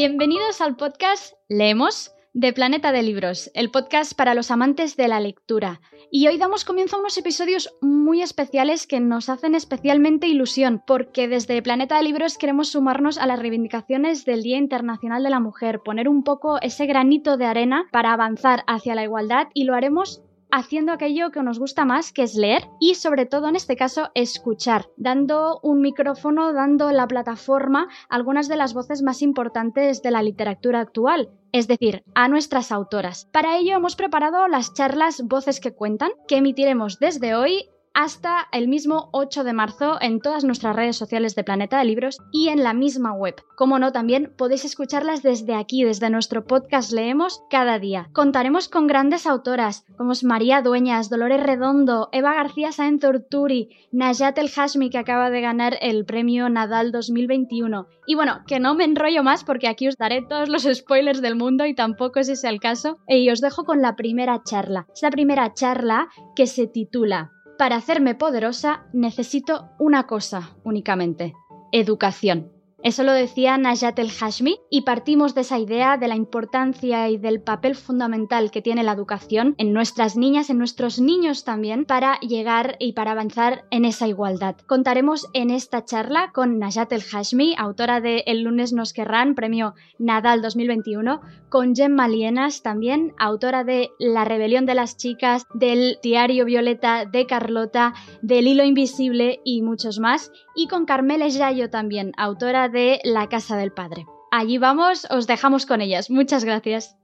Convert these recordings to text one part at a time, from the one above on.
Bienvenidos al podcast Leemos de Planeta de Libros, el podcast para los amantes de la lectura. Y hoy damos comienzo a unos episodios muy especiales que nos hacen especialmente ilusión, porque desde Planeta de Libros queremos sumarnos a las reivindicaciones del Día Internacional de la Mujer, poner un poco ese granito de arena para avanzar hacia la igualdad y lo haremos haciendo aquello que nos gusta más, que es leer y sobre todo en este caso escuchar, dando un micrófono, dando la plataforma a algunas de las voces más importantes de la literatura actual, es decir, a nuestras autoras. Para ello hemos preparado las charlas Voces que cuentan, que emitiremos desde hoy hasta el mismo 8 de marzo en todas nuestras redes sociales de Planeta de Libros y en la misma web. Como no, también podéis escucharlas desde aquí, desde nuestro podcast Leemos cada día. Contaremos con grandes autoras como María Dueñas, Dolores Redondo, Eva García Sáenz Orturi, Najat El Hashmi que acaba de ganar el premio Nadal 2021. Y bueno, que no me enrollo más porque aquí os daré todos los spoilers del mundo y tampoco es ese el caso. Y os dejo con la primera charla. Es la primera charla que se titula para hacerme poderosa necesito una cosa únicamente, educación. Eso lo decía Najat el Hashmi y partimos de esa idea de la importancia y del papel fundamental que tiene la educación en nuestras niñas, en nuestros niños también, para llegar y para avanzar en esa igualdad. Contaremos en esta charla con Najat el Hashmi, autora de El lunes nos querrán, premio Nadal 2021, con Gemma Lienas también, autora de La rebelión de las chicas, del diario Violeta de Carlota, del hilo invisible y muchos más, y con Carmela Yayo también, autora de La Casa del Padre. Allí vamos, os dejamos con ellas. Muchas gracias.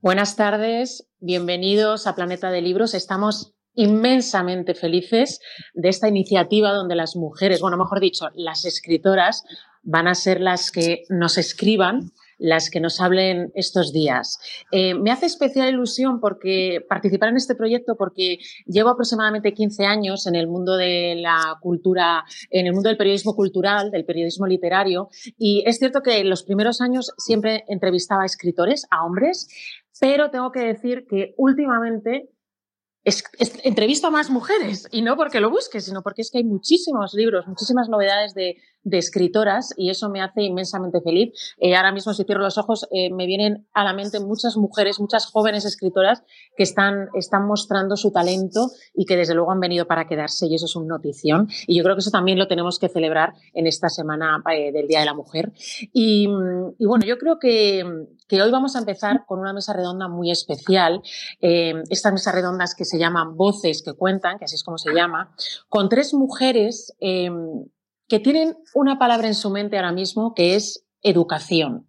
Buenas tardes, bienvenidos a Planeta de Libros. Estamos inmensamente felices de esta iniciativa donde las mujeres, bueno, mejor dicho, las escritoras van a ser las que nos escriban las que nos hablen estos días. Eh, me hace especial ilusión porque participar en este proyecto porque llevo aproximadamente 15 años en el mundo de la cultura, en el mundo del periodismo cultural, del periodismo literario y es cierto que en los primeros años siempre entrevistaba a escritores, a hombres, pero tengo que decir que últimamente entrevisto a más mujeres y no porque lo busque, sino porque es que hay muchísimos libros, muchísimas novedades de, de escritoras y eso me hace inmensamente feliz. Eh, ahora mismo, si cierro los ojos, eh, me vienen a la mente muchas mujeres, muchas jóvenes escritoras que están, están mostrando su talento y que desde luego han venido para quedarse y eso es una notición. Y yo creo que eso también lo tenemos que celebrar en esta semana eh, del Día de la Mujer. Y, y, bueno, yo creo que, que hoy vamos a empezar con una mesa redonda muy especial. estas mesas redondas que se llaman Voces que Cuentan, que así es como se llama, con tres mujeres que tienen una palabra en su mente ahora mismo que es educación.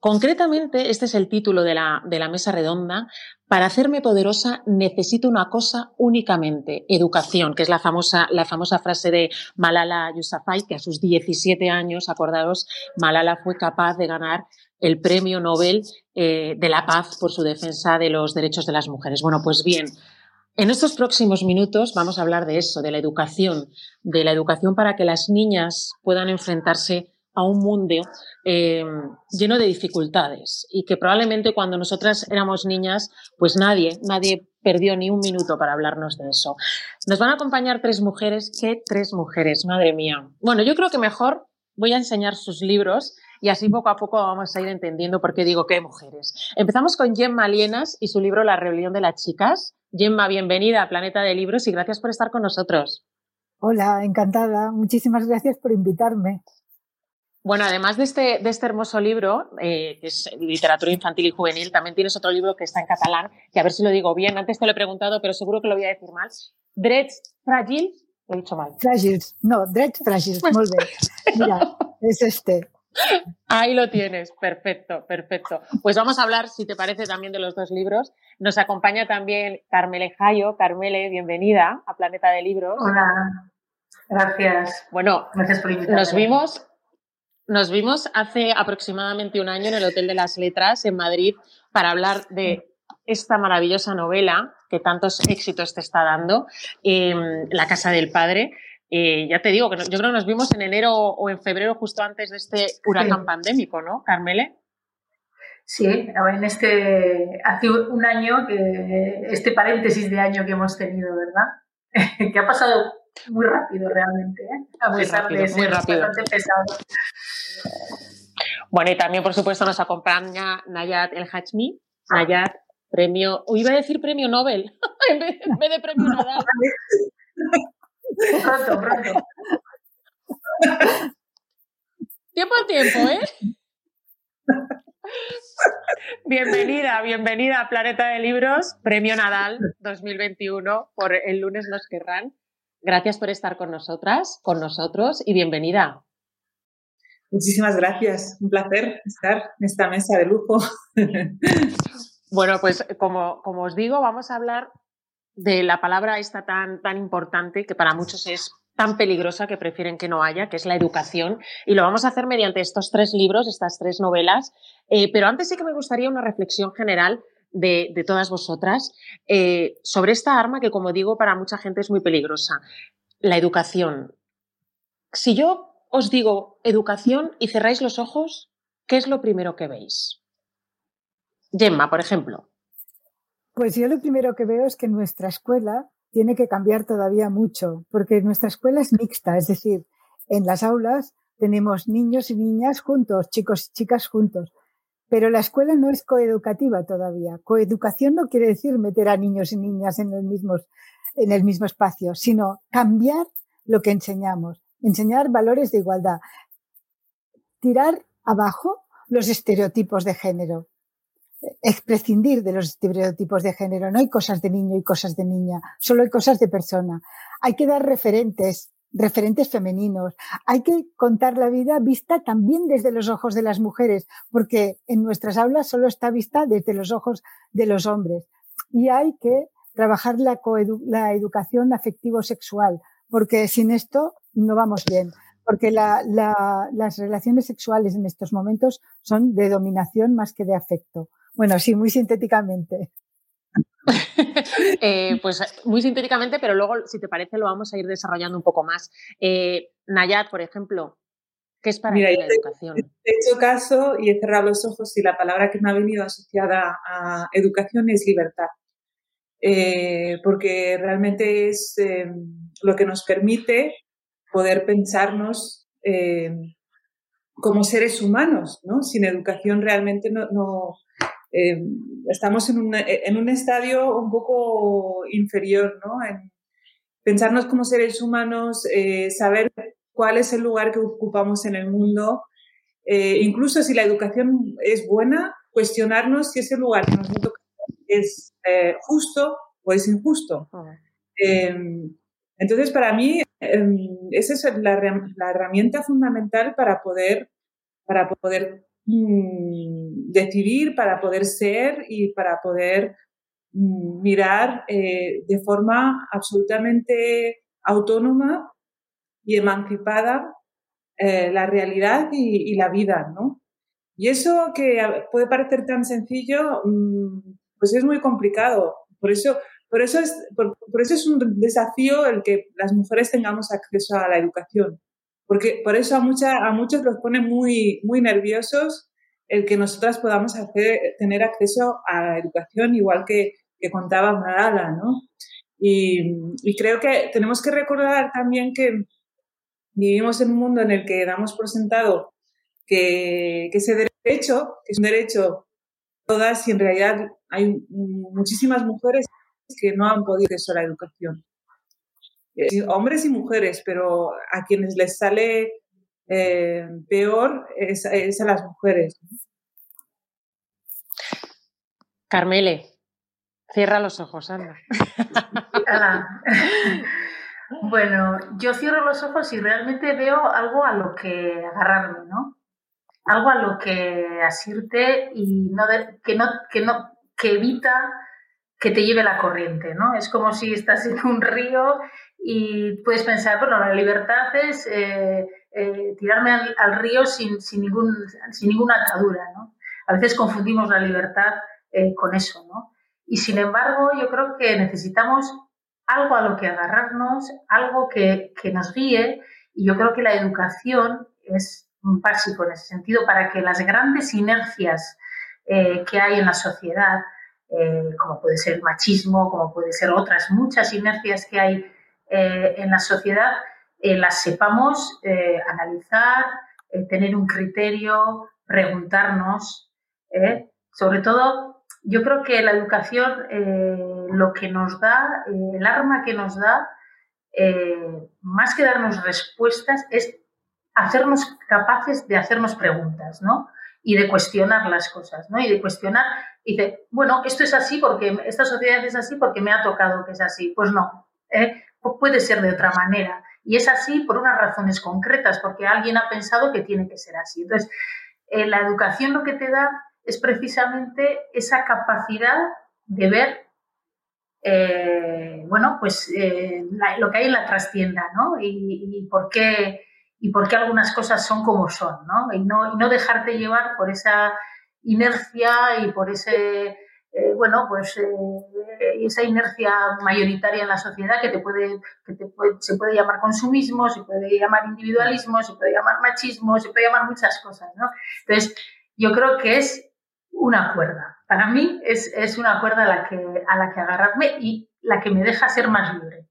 Concretamente, este es el título de la, de la, mesa redonda. Para hacerme poderosa necesito una cosa únicamente, educación, que es la famosa, la famosa frase de Malala Yousafzai, que a sus 17 años, acordaros, Malala fue capaz de ganar el premio Nobel eh, de la paz por su defensa de los derechos de las mujeres. Bueno, pues bien, en estos próximos minutos vamos a hablar de eso, de la educación, de la educación para que las niñas puedan enfrentarse a un mundo eh, lleno de dificultades y que probablemente cuando nosotras éramos niñas, pues nadie, nadie perdió ni un minuto para hablarnos de eso. Nos van a acompañar tres mujeres. ¿Qué tres mujeres? Madre mía. Bueno, yo creo que mejor voy a enseñar sus libros y así poco a poco vamos a ir entendiendo por qué digo qué mujeres. Empezamos con Gemma Lienas y su libro La rebelión de las chicas. Gemma, bienvenida a Planeta de Libros y gracias por estar con nosotros. Hola, encantada. Muchísimas gracias por invitarme. Bueno, además de este, de este hermoso libro, eh, que es literatura infantil y juvenil, también tienes otro libro que está en catalán, que a ver si lo digo bien, antes te lo he preguntado, pero seguro que lo voy a decir mal. Drets Fragils, lo he dicho mal. Fragils, no, Drets Fragils, muy bien. Mira, es este. Ahí lo tienes, perfecto, perfecto. Pues vamos a hablar, si te parece, también de los dos libros. Nos acompaña también Carmele Jayo. Carmele, bienvenida a Planeta de Libros. Hola, gracias. Bueno, gracias por invitarme. Nos vimos, nos vimos hace aproximadamente un año en el Hotel de las Letras en Madrid para hablar de esta maravillosa novela que tantos éxitos te está dando, eh, La Casa del Padre. Eh, ya te digo que yo creo que nos vimos en enero o en febrero, justo antes de este huracán pandémico, ¿no, Carmele? Sí, en este, hace un año, que este paréntesis de año que hemos tenido, ¿verdad? que ha pasado muy rápido realmente, ¿eh? muy rápido, muy rápido. bastante pesado. Bueno, y también, por supuesto, nos acompaña Nayat El Hachmi. Nayat, premio, o iba a decir premio Nobel, en, vez, de premio Nadal. pronto, pronto. Tiempo al tiempo, ¿eh? Bienvenida, bienvenida a Planeta de Libros, Premio Nadal 2021 por El lunes nos querrán. Gracias por estar con nosotras, con nosotros y bienvenida. Muchísimas gracias, un placer estar en esta mesa de lujo. Bueno, pues como, como os digo, vamos a hablar de la palabra esta tan, tan importante que para muchos es tan peligrosa que prefieren que no haya, que es la educación. Y lo vamos a hacer mediante estos tres libros, estas tres novelas. Eh, pero antes sí que me gustaría una reflexión general de, todas vosotras eh, sobre esta arma que, como digo, para mucha gente es muy peligrosa, la educación. Si yo os digo educación y cerráis los ojos, ¿qué es lo primero que veis? Gemma, por ejemplo. Pues yo lo primero que veo es que nuestra escuela tiene que cambiar todavía mucho, porque nuestra escuela es mixta, es decir, en las aulas tenemos niños y niñas juntos, chicos y chicas juntos, pero la escuela no es coeducativa todavía. Coeducación no quiere decir meter a niños y niñas en el mismo, en el mismo espacio, sino cambiar lo que enseñamos, enseñar valores de igualdad, tirar abajo los estereotipos de género prescindir de los estereotipos de género. No hay cosas de niño y cosas de niña, solo hay cosas de persona. Hay que dar referentes, referentes femeninos. Hay que contar la vida vista también desde los ojos de las mujeres, porque en nuestras aulas solo está vista desde los ojos de los hombres. Y hay que trabajar la, la educación afectivo-sexual, porque sin esto no vamos bien porque las relaciones sexuales en estos momentos son de dominación más que de afecto. Bueno, sí, muy sintéticamente. Eh, pues muy sintéticamente, pero luego, si te parece, lo vamos a ir desarrollando un poco más. Eh, Nayat, por ejemplo, ¿qué es para ti la educación? He hecho caso y he cerrado los ojos y la palabra que me ha venido asociada a educación es libertad. Eh, porque realmente es em, lo que nos permite poder pensarnos como seres humanos, ¿no? Sin educación realmente no, eh, estamos en un, en un, estadio un poco inferior, ¿no? En pensarnos como seres humanos, eh, saber cuál es el lugar que ocupamos en el mundo, eh, incluso si la educación es buena, cuestionarnos si ese lugar que nos toca es justo o es injusto. Ah. entonces, para mí, em, esa es la, la herramienta fundamental para poder, para poder Mm, decidir, para poder ser y para poder mm, mirar eh, de forma absolutamente autónoma y emancipada eh, la realidad y, la vida, ¿no? Y eso que puede parecer tan sencillo, mm, pues es muy complicado. Por eso, por eso, es, por, eso es un desafío el que las mujeres tengamos acceso a la educación porque por eso a, mucha, a muchos los pone muy, muy nerviosos el que nosotras podamos hacer, tener acceso a la educación igual que, que contaba Marala, ¿no? Y, creo que tenemos que recordar también que vivimos en un mundo en el que damos por sentado que, que ese derecho, que es un derecho todas y en realidad hay muchísimas mujeres que no han podido acceso a la educación. Eh, hombres y mujeres, pero a quienes les sale eh, peor es, a las mujeres. Carmele, cierra los ojos, anda. bueno, yo cierro los ojos y realmente veo algo a lo que agarrarme, ¿no? Algo a lo que asirte y no que no, que no, que evita que te lleve la corriente, ¿no? Es como si estás en un río y puedes pensar, bueno, la libertad es eh, eh, tirarme al, río sin, sin, ningún, sin ninguna atadura, ¿no? A veces confundimos la libertad eh, con eso, ¿no? Y sin embargo, yo creo que necesitamos algo a lo que agarrarnos, algo que, que nos guíe, y yo creo que la educación es básico en ese sentido para que las grandes inercias que hay en la sociedad, como puede ser el machismo, como puede ser otras muchas inercias que hay en la sociedad las sepamos analizar, tener un criterio, preguntarnos. Sobre todo, yo creo que la educación lo que nos da, el arma que nos da, más que darnos respuestas, es hacernos capaces de hacernos preguntas, ¿no? Y de cuestionar las cosas, ¿no? Y de cuestionar, dice, bueno, esto es así porque, esta sociedad es así porque me ha tocado que es así. Pues no, ¿eh? puede ser de otra manera. Y es así por unas razones concretas, porque alguien ha pensado que tiene que ser así. Entonces, eh, la educación lo que te da es precisamente esa capacidad de ver, eh, bueno, pues lo que hay en la trastienda, ¿no? y por qué y por qué algunas cosas son como son, ¿no? Y no, y no dejarte llevar por esa inercia y por ese, eh, bueno, pues eh, esa inercia mayoritaria en la sociedad que te puede, que te puede, se puede llamar consumismo, se puede llamar individualismo, se puede llamar machismo, se puede llamar muchas cosas, ¿no? Entonces, yo creo que es una cuerda. Para mí es, es una cuerda a la, que, a la que agarrarme y la que me deja ser más libre.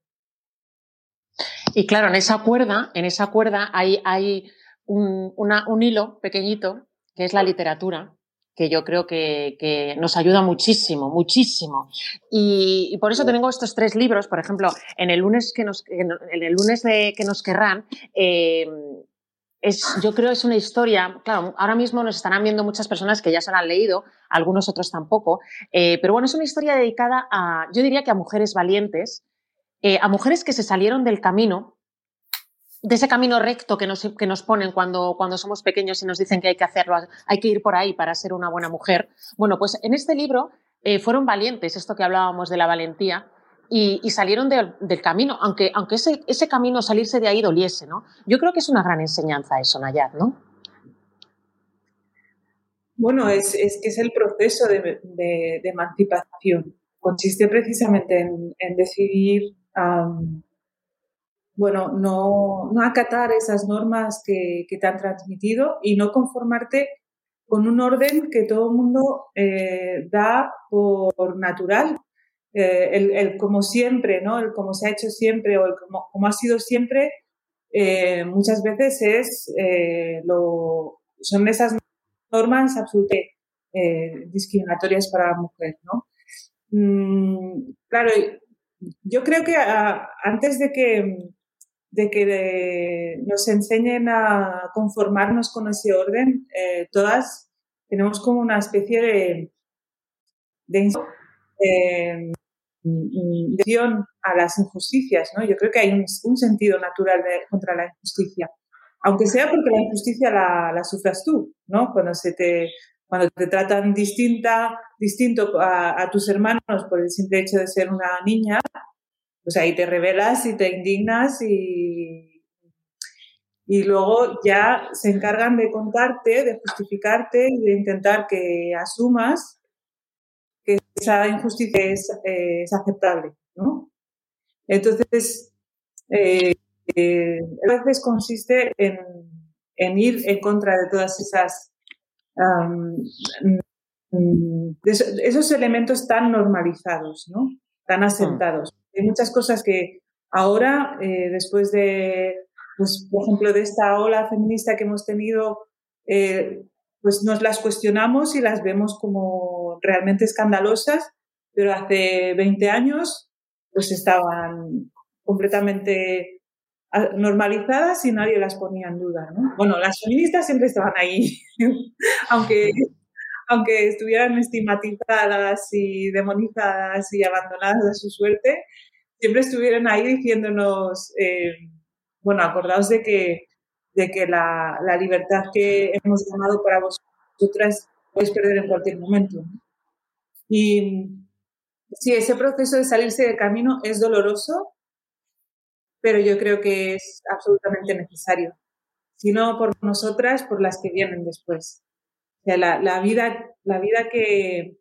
Y claro, en esa cuerda, en esa cuerda hay, hay un, un, hilo pequeñito que es la literatura, que yo creo que, que nos ayuda muchísimo, muchísimo. Y, por eso tengo estos tres libros, por ejemplo, en el lunes que nos, en el lunes de que nos querrán, eh, es, yo creo es una historia, claro, ahora mismo nos estarán viendo muchas personas que ya se la han leído, algunos otros tampoco, eh, pero bueno, es una historia dedicada a, yo diría que a mujeres valientes, eh, a mujeres que se salieron del camino, de ese camino recto que nos, que nos ponen cuando, cuando somos pequeños y nos dicen que hay que hacerlo, hay que ir por ahí para ser una buena mujer. Bueno, pues en este libro eh, fueron valientes, esto que hablábamos de la valentía, y, salieron del camino, aunque, aunque ese, ese, camino, salirse de ahí doliese, ¿no? Yo creo que es una gran enseñanza eso, Nayar, ¿no? Bueno, es, es que es el proceso de, de, emancipación. Consiste precisamente en, en decidir bueno, no, no, acatar esas normas que, te han transmitido y no conformarte con un orden que todo el mundo eh, da por natural. Eh, el, el, como siempre, ¿no? El como se ha hecho siempre o el como, como ha sido siempre, eh, muchas veces es lo, son esas normas absolutamente discriminatorias para la mujer, ¿no? Mm, claro, yo creo que ah, antes de que, de que nos enseñen a conformarnos con ese orden, eh, todas tenemos como una especie de, de, eh, a las injusticias, ¿no? Yo creo que hay un, sentido natural contra la injusticia, aunque sea porque la injusticia la, la sufras tú, ¿no? Cuando se te cuando te tratan distinta, distinto a, tus hermanos por el simple hecho de ser una niña, pues ahí te rebelas y te indignas y, y luego ya se encargan de contarte, de justificarte y de intentar que asumas que esa injusticia es, aceptable, ¿no? Entonces, eh, eh, a veces consiste en, en ir en contra de todas esas esos elementos tan normalizados, ¿no? tan asentados. Mm. Hay muchas cosas que ahora, eh, después de, pues, por ejemplo, de esta ola feminista que hemos tenido, eh, pues nos las cuestionamos y las vemos como realmente escandalosas, pero hace 20 años pues estaban completamente normalizadas y nadie las ponía en duda. ¿no? Bueno, las feministas siempre estaban ahí, aunque, aunque estuvieran estigmatizadas y demonizadas y abandonadas a su suerte, siempre estuvieron ahí diciéndonos, eh, bueno, acordaos de que, de que la, la, libertad que hemos ganado para vosotras podéis perder en cualquier momento. Y sí, ese proceso de salirse del camino es doloroso, pero yo creo que es absolutamente necesario. Si no por nosotras, por las que vienen después. O sea, la, la vida, la vida que,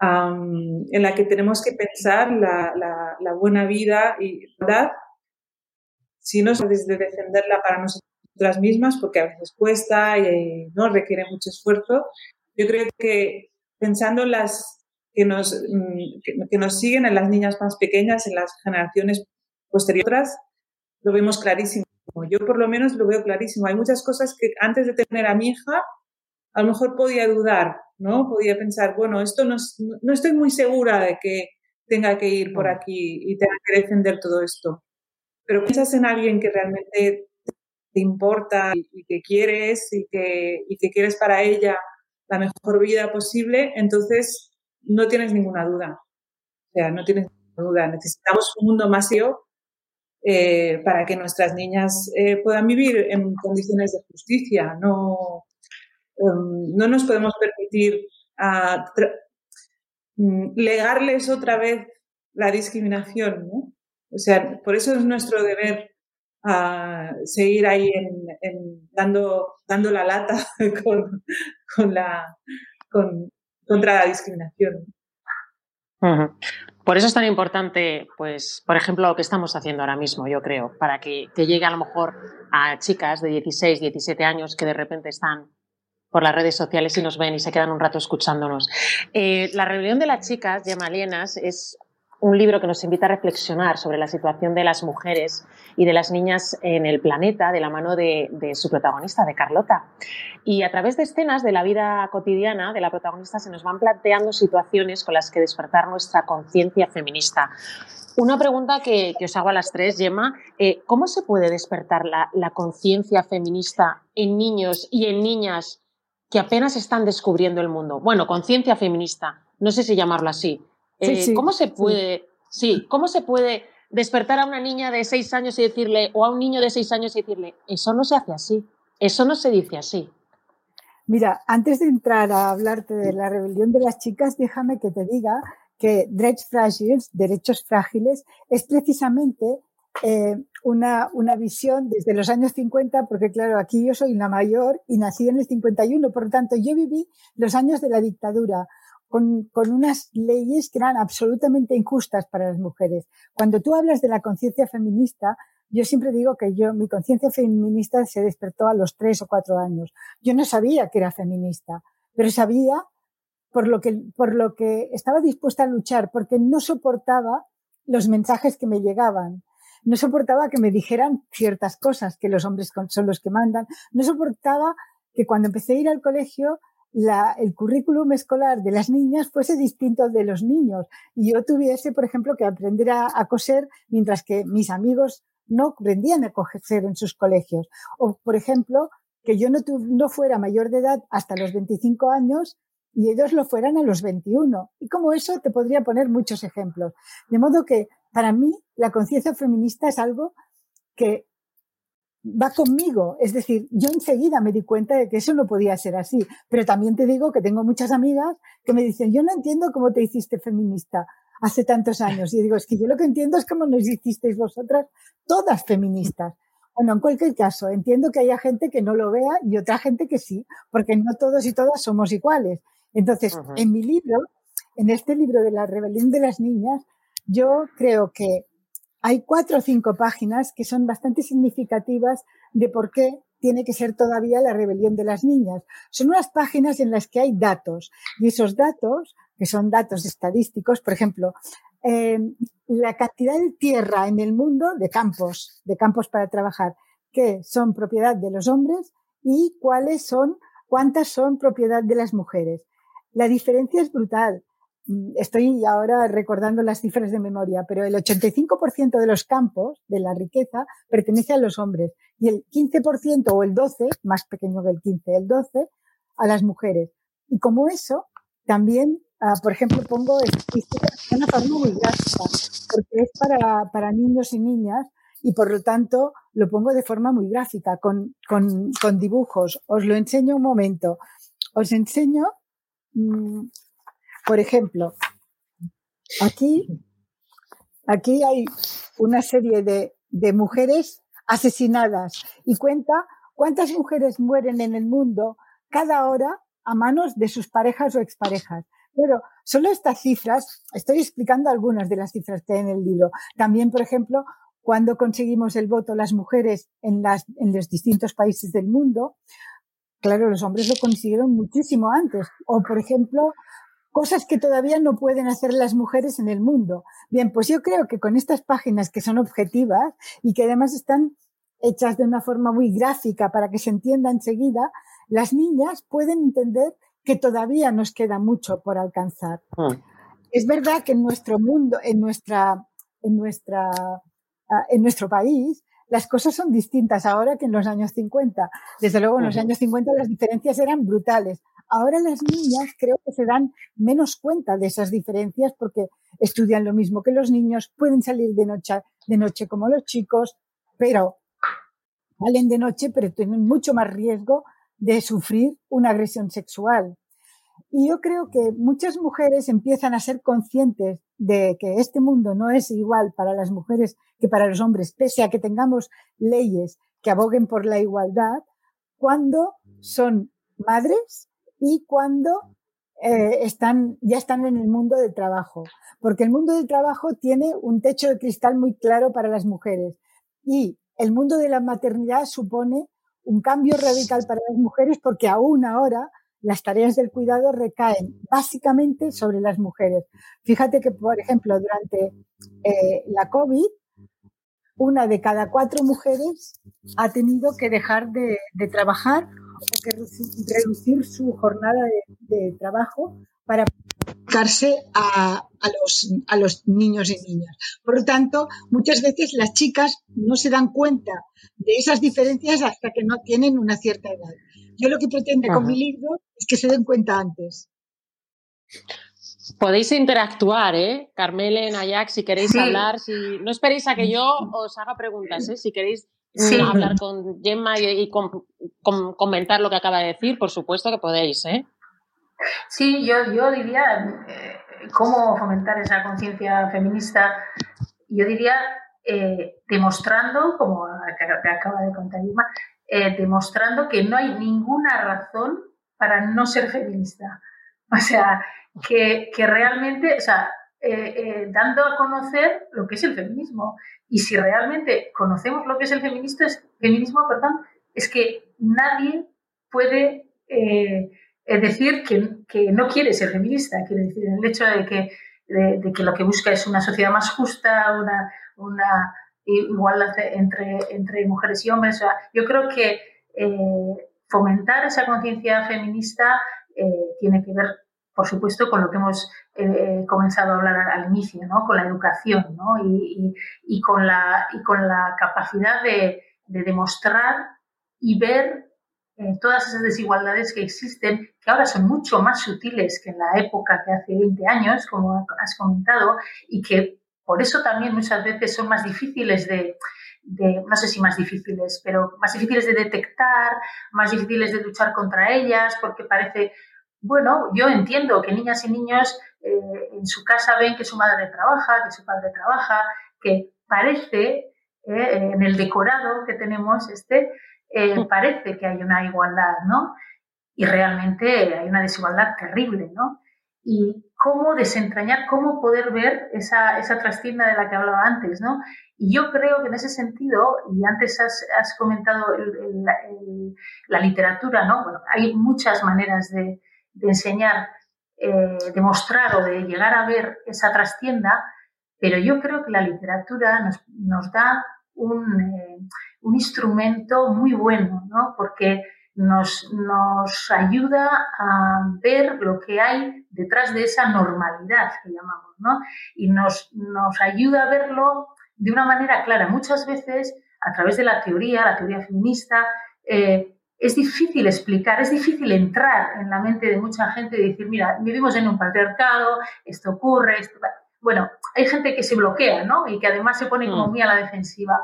en la que tenemos que pensar, la, la, la buena vida y verdad, si no es desde defenderla para nosotras mismas, porque a veces cuesta y no requiere mucho esfuerzo, yo creo que pensando en las que nos, mm, que nos siguen, en las niñas más pequeñas, en las generaciones posteriores lo vemos clarísimo. Yo por lo menos lo veo clarísimo. Hay muchas cosas que antes de tener a mi hija, a lo mejor podía dudar, ¿no? Podía pensar, bueno, esto no, no estoy muy segura de que tenga que ir por mm. aquí y tenga que defender todo esto. Pero piensas en alguien que realmente te importa y que quieres y que, y que quieres para ella la mejor vida posible, entonces no tienes ninguna duda. O sea, no tienes ninguna duda. Necesitamos un mundo más yo eh, para que nuestras niñas eh, puedan vivir en condiciones de justicia. No, em, no nos podemos permitir a, mm, legarles otra vez la discriminación. ¿no? O sea, por eso es nuestro deber a seguir ahí dando, dando la lata con, con la, con, contra la discriminación. Por eso es tan importante, pues, por ejemplo, lo que estamos haciendo ahora mismo, yo creo, para que, llegue a lo mejor a chicas de 16, 17 años que de repente están por las redes sociales y nos ven y se quedan un rato escuchándonos. Eh, la rebelión de las chicas, Alienas, es un libro que nos invita a reflexionar sobre la situación de las mujeres y de las niñas en el planeta de la mano de, su protagonista, de Carlota. Y a través de escenas de la vida cotidiana de la protagonista se nos van planteando situaciones con las que despertar nuestra conciencia feminista. Una pregunta que, os hago a las tres, Gemma, eh, ¿cómo se puede despertar la, la conciencia feminista en niños y en niñas que apenas están descubriendo el mundo? Bueno, conciencia feminista, no sé si llamarlo así, eh, ¿Cómo se puede, sí. cómo se puede despertar a una niña de seis años y decirle, o a un niño de seis años y decirle, eso no se hace así, eso no se dice así? Mira, antes de entrar a hablarte de la rebelión de las chicas, déjame que te diga que Drets Fragiles, Derechos Frágiles, es precisamente eh, una, una, visión desde los años 50, porque claro, aquí yo soy la mayor y nací en el 51, por lo tanto yo viví los años de la dictadura, con, con, unas leyes que eran absolutamente injustas para las mujeres. Cuando tú hablas de la conciencia feminista, yo siempre digo que yo, mi conciencia feminista se despertó a los tres o cuatro años. Yo no sabía que era feminista, pero sabía por lo que, por lo que estaba dispuesta a luchar, porque no soportaba los mensajes que me llegaban. No soportaba que me dijeran ciertas cosas, que los hombres son los que mandan. No soportaba que cuando empecé a ir al colegio la, el currículum escolar de las niñas fuese distinto de los niños y yo tuviese, por ejemplo, que aprender a, coser mientras que mis amigos no aprendían a coser en sus colegios. O, por ejemplo, que yo no, no fuera mayor de edad hasta los 25 años y ellos lo fueran a los 21. Y como eso te podría poner muchos ejemplos. De modo que para mí la conciencia feminista es algo que va conmigo. Es decir, yo enseguida me di cuenta de que eso no podía ser así. Pero también te digo que tengo muchas amigas que me dicen, yo no entiendo cómo te hiciste feminista hace tantos años. Y digo, es que yo lo que entiendo es cómo nos hicisteis vosotras todas feministas. Bueno, en cualquier caso, entiendo que haya gente que no lo vea y otra gente que sí, porque no todos y todas somos iguales. Entonces, en mi libro, en este libro de la rebelión de las niñas, yo creo que hay cuatro o cinco páginas que son bastante significativas de por qué tiene que ser todavía la rebelión de las niñas. Son unas páginas en las que hay datos y esos datos, que son datos estadísticos, por ejemplo, em, la cantidad de tierra en el mundo de campos, de campos para trabajar, que son propiedad de los hombres y cuáles son, cuántas son propiedad de las mujeres. La diferencia es brutal. Mm, estoy ahora recordando las cifras de memoria, pero el 85% de los campos de la riqueza pertenece a los hombres y el 15% o el 12, más pequeño que el 15, el 12 a las mujeres. Y como eso, también, ah, por ejemplo, pongo de una forma muy gráfica, porque es para, niños y niñas y por lo tanto lo pongo de forma muy gráfica, con, con, dibujos. Os lo enseño un momento. Os enseño mmm, por ejemplo, aquí, aquí hay una serie de, de mujeres asesinadas y cuenta cuántas mujeres mueren en el mundo cada hora a manos de sus parejas o exparejas. Pero solo estas cifras, estoy explicando algunas de las cifras que hay en el libro. También, por ejemplo, cuando conseguimos el voto las mujeres en, las, en los distintos países del mundo, claro, los hombres lo consiguieron muchísimo antes. O, por ejemplo, cosas que todavía no pueden hacer las mujeres en el mundo. Bien, pues yo creo que con estas páginas que son objetivas y que además están hechas de una forma muy gráfica para que se entienda enseguida, las niñas pueden entender que todavía nos queda mucho por alcanzar. Hmm. Es verdad que en nuestro mundo, en nuestra, en nuestra, ah, en nuestro país, las cosas son distintas ahora que en los años 50. Desde luego, en los años 50 las diferencias eran brutales. Ahora las niñas creo que se dan menos cuenta de esas diferencias porque estudian lo mismo que los niños, pueden salir de noche, de noche como los chicos, pero salen de noche, pero tienen mucho más riesgo de sufrir una agresión sexual. Y yo creo que muchas mujeres empiezan a ser conscientes de que este mundo no es igual para las mujeres que para los hombres, pese a que tengamos leyes que aboguen por la igualdad, cuando son madres y cuando eh, están, ya están en el mundo del trabajo. Porque el mundo del trabajo tiene un techo de cristal muy claro para las mujeres. Y el mundo de la maternidad supone un cambio radical para las mujeres porque aún ahora las tareas del cuidado recaen básicamente sobre las mujeres. Fíjate que, por ejemplo, durante eh, la COVID, una de cada cuatro mujeres ha tenido que dejar de, trabajar o que reducir, su jornada de, trabajo para dedicarse a, los, a los niños y niñas. Por lo tanto, muchas veces las chicas no se dan cuenta de esas diferencias hasta que no tienen una cierta edad. Yo lo que pretendo con mi libro es que se den cuenta antes. Podéis interactuar, ¿eh? Carmelen, Ajax, si queréis hablar, si no esperéis a que yo os haga preguntas, ¿eh? Si queréis mm, hablar con Gemma y, comentar lo que acaba de decir, por supuesto que podéis, ¿eh? Sí, yo, yo diría eh, cómo fomentar esa conciencia feminista. Yo diría eh, demostrando, como acaba de contar Gemma, eh, demostrando que no hay ninguna razón para no ser feminista. O sea, que, realmente, o sea, eh, eh, dando a conocer lo que es el feminismo. Y si realmente conocemos lo que es el feminismo, es, feminismo perdón, es que nadie puede decir que, no quiere ser feminista. Quiere decir, el hecho de que, de, que lo que busca es una sociedad más justa, una, una igualdad entre, entre mujeres y hombres. yo creo que eh, fomentar esa conciencia feminista eh, tiene que ver, por supuesto, con lo que hemos eh, comenzado a hablar al, inicio, ¿no? con la educación ¿no? y, y, con la, y con la capacidad de, de demostrar y ver todas esas desigualdades que existen, que ahora son mucho más sutiles que en la época que hace 20 años, como has comentado, y que por eso también muchas veces son más difíciles de, no sé si más difíciles, pero más difíciles de detectar, más difíciles de luchar contra ellas, porque parece, bueno, yo entiendo que niñas y niños eh, en su casa ven que su madre trabaja, que su padre trabaja, que parece, eh, en el decorado que tenemos este, eh, parece que hay una igualdad, ¿no? Y realmente hay una desigualdad terrible, ¿no? y cómo desentrañar, cómo poder ver esa, esa trastienda de la que hablaba antes, ¿no? Y yo creo que en ese sentido, y antes has, comentado la literatura, ¿no? Bueno, hay muchas maneras de, enseñar, eh, de mostrar o de llegar a ver esa trastienda, pero yo creo que la literatura nos, da un, eh, un, instrumento muy bueno, ¿no? Porque nos, ayuda a ver lo que hay detrás de esa normalidad que llamamos, ¿no? Y nos, nos ayuda a verlo de una manera clara. Muchas veces, a través de la teoría, la teoría feminista, eh, es difícil explicar, es difícil entrar en la mente de mucha gente y decir, mira, vivimos en un patriarcado, esto ocurre, esto... Bueno, hay gente que se bloquea, ¿no? Y que además se pone como mm. muy a la defensiva.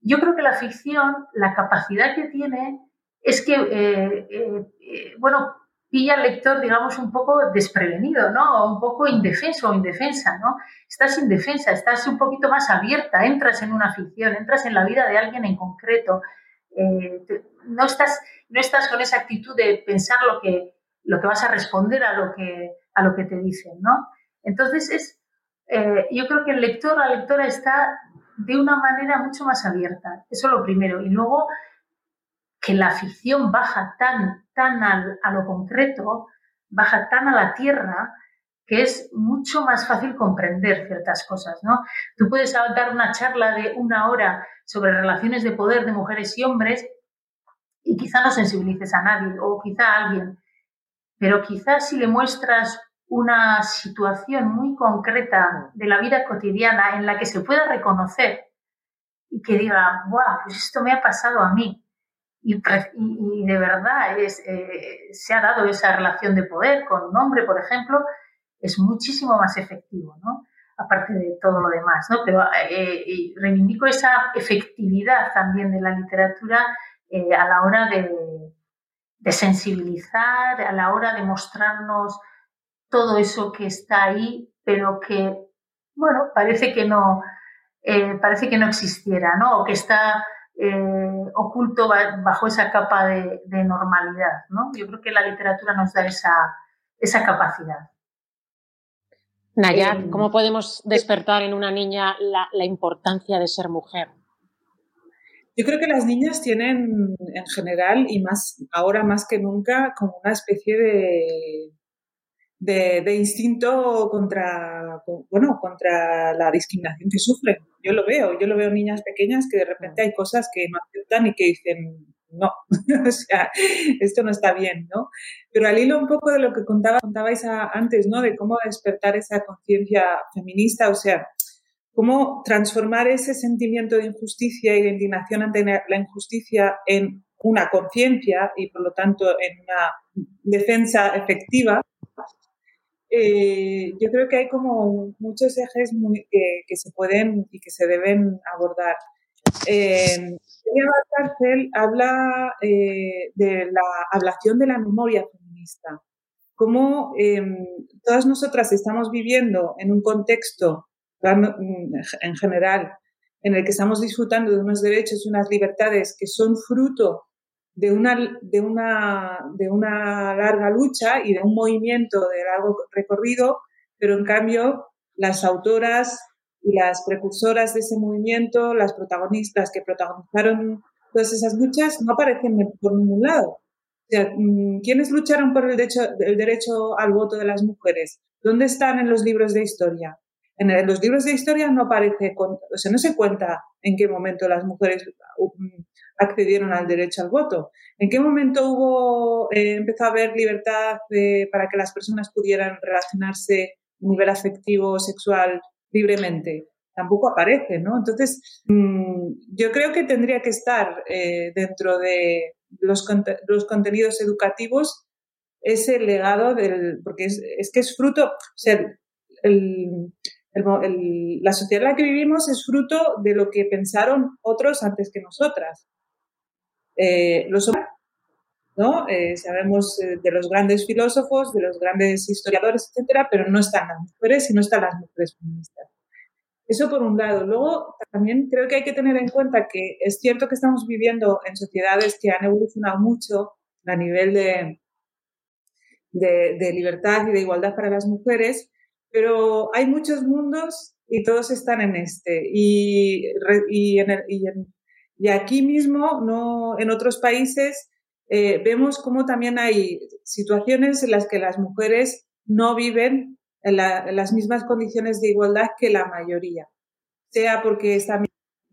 Yo creo que la ficción, la capacidad que tiene es que, eh, eh, eh, bueno, pilla al lector, digamos, un poco desprevenido, ¿no? O un poco indefenso o indefensa, ¿no? Estás indefensa, estás un poquito más abierta, entras en una ficción, entras en la vida de alguien en concreto. No, estás, no estás con esa actitud de pensar lo que, lo que vas a responder a lo que, a lo que te dicen, ¿no? Entonces, es, yo creo que el lector, la lectora está de una manera mucho más abierta. Eso es lo primero. Y luego, que la ficción baja tan, tan a lo concreto, baja tan a la tierra, que es mucho más fácil comprender ciertas cosas, ¿no? Tú puedes dar una charla de una hora sobre relaciones de poder de mujeres y hombres y quizá no sensibilices a nadie o quizá a alguien, pero quizás si le muestras una situación muy concreta de la vida cotidiana en la que se pueda reconocer y que diga, wow, pues esto me ha pasado a mí. Y, de verdad es, eh, se ha dado esa relación de poder con un hombre, por ejemplo, es muchísimo más efectivo, ¿no? Aparte de todo lo demás, ¿no? Pero eh, reivindico esa efectividad también de la literatura eh, a la hora de, de sensibilizar, a la hora de mostrarnos todo eso que está ahí, pero que, bueno, parece que no, eh, parece que no existiera, ¿no? O que está eh, oculto bajo esa capa de, normalidad, ¿no? Yo creo que la literatura nos da esa, esa capacidad. Nayat, ¿cómo podemos despertar en una niña la, la importancia de ser mujer? Yo creo que las niñas tienen en general y más ahora más que nunca como una especie de, de, instinto contra bueno contra la discriminación que sufren. Yo lo veo, yo lo veo niñas pequeñas que de repente hay cosas que no aceptan y que dicen no, o sea, esto no está bien, ¿no? Pero al hilo un poco de lo que contaba, contabais antes, ¿no? De cómo despertar esa conciencia feminista, o sea, cómo transformar ese sentimiento de injusticia y de indignación ante la injusticia en una conciencia y por lo tanto en una defensa efectiva, eh, yo creo que hay como muchos ejes que, se pueden y que se deben abordar. Eh, Cárcel habla eh, de la ablación de la memoria feminista, cómo em, todas nosotras estamos viviendo en un contexto en general, en el que estamos disfrutando de unos derechos y unas libertades que son fruto de una, de una, de una larga lucha y de un movimiento de largo recorrido, pero en cambio las autoras y las precursoras de ese movimiento, las protagonistas que protagonizaron todas esas luchas, no aparecen por ningún lado. O sea, mm, ¿quiénes lucharon por el derecho, el derecho al voto de las mujeres? ¿Dónde están en los libros de historia? En los libros de historia no aparece, o sea, no se cuenta en qué momento las mujeres um, accedieron al derecho al voto. ¿En qué momento hubo, eh, empezó a haber libertad para que las personas pudieran relacionarse a nivel afectivo, sexual, libremente? Tampoco aparece, ¿no? Entonces, mm, yo creo que tendría que estar eh, dentro de los, los, contenidos educativos ese legado del, porque es, es que es fruto, o sea, el, la sociedad en la que vivimos es fruto de lo que pensaron otros antes que nosotras. Eh, los ¿no? Eh, sabemos eh, de los grandes filósofos, de los grandes historiadores, etcétera, pero no están las mujeres y no están las mujeres feministas. Eso por un lado. Luego, también creo que hay que tener en cuenta que es cierto que estamos viviendo en sociedades que han evolucionado mucho a nivel de, de, de libertad y de igualdad para las mujeres, pero hay muchos mundos y todos están en este. Y, y, y, aquí mismo, no, en otros países, eh, vemos como también hay situaciones en las que las mujeres no viven en, las mismas condiciones de igualdad que la mayoría, sea porque están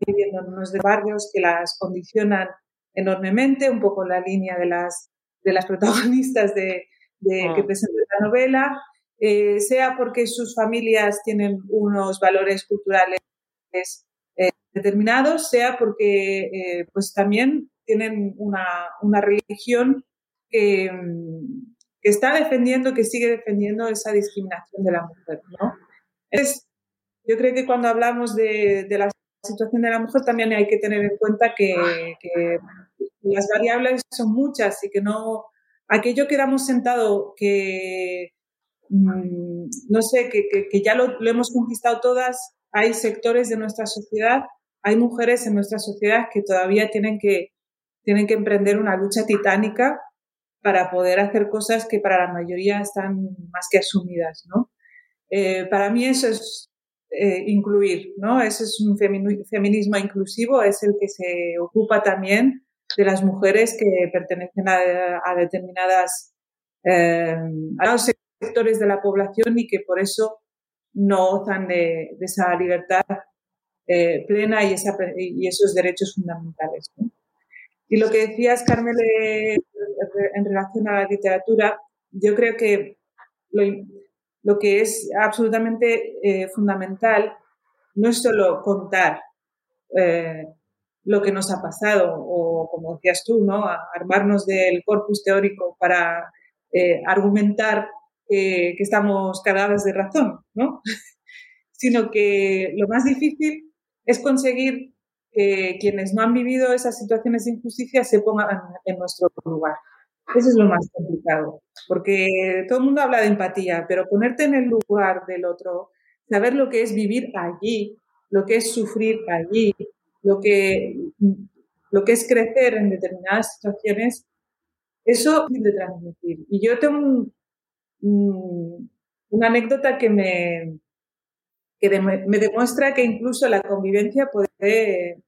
viviendo en unos barrios que las condicionan enormemente, un poco en la línea de las, de las protagonistas de, de que ah. presentan la novela, eh, sea porque sus familias tienen unos valores culturales eh, determinados, sea porque eh, pues también tienen una, una religión que, está defendiendo, que sigue defendiendo esa discriminación de la mujer. ¿no? Es, yo creo que cuando hablamos de, de, la situación de la mujer también hay que tener en cuenta que, que las variables son muchas y que no aquello que damos sentado que Mm, no sé, que, ya lo, hemos conquistado todas. Hay sectores de nuestra sociedad, hay mujeres en nuestra sociedad que todavía tienen que, tienen que emprender una lucha titánica para poder hacer cosas que para la mayoría están más que asumidas, ¿no? Eh, para mí eso es eh, incluir, ¿no? Eso es un feminismo inclusivo, es el que se ocupa también de las mujeres que pertenecen a, determinadas eh, sectores de la población y que por eso no gozan de, esa libertad eh, plena y, y, esos derechos fundamentales. Y lo que decías, Carmel, en relación a la literatura, yo creo que lo, que es absolutamente eh, fundamental no es solo contar eh, lo que nos ha pasado o, como decías tú, ¿no? armarnos del corpus teórico para eh, argumentar que estamos cargadas de razón, ¿no? sino que lo más difícil es conseguir que quienes no han vivido esas situaciones de injusticia se pongan en nuestro lugar. Eso es lo más complicado, porque todo el mundo habla de empatía, pero ponerte en el lugar del otro, saber lo que es vivir allí, lo que es sufrir allí, lo que, lo que es crecer en determinadas situaciones, eso es de transmitir. Y yo tengo una anécdota que me, que me demuestra que incluso la convivencia puede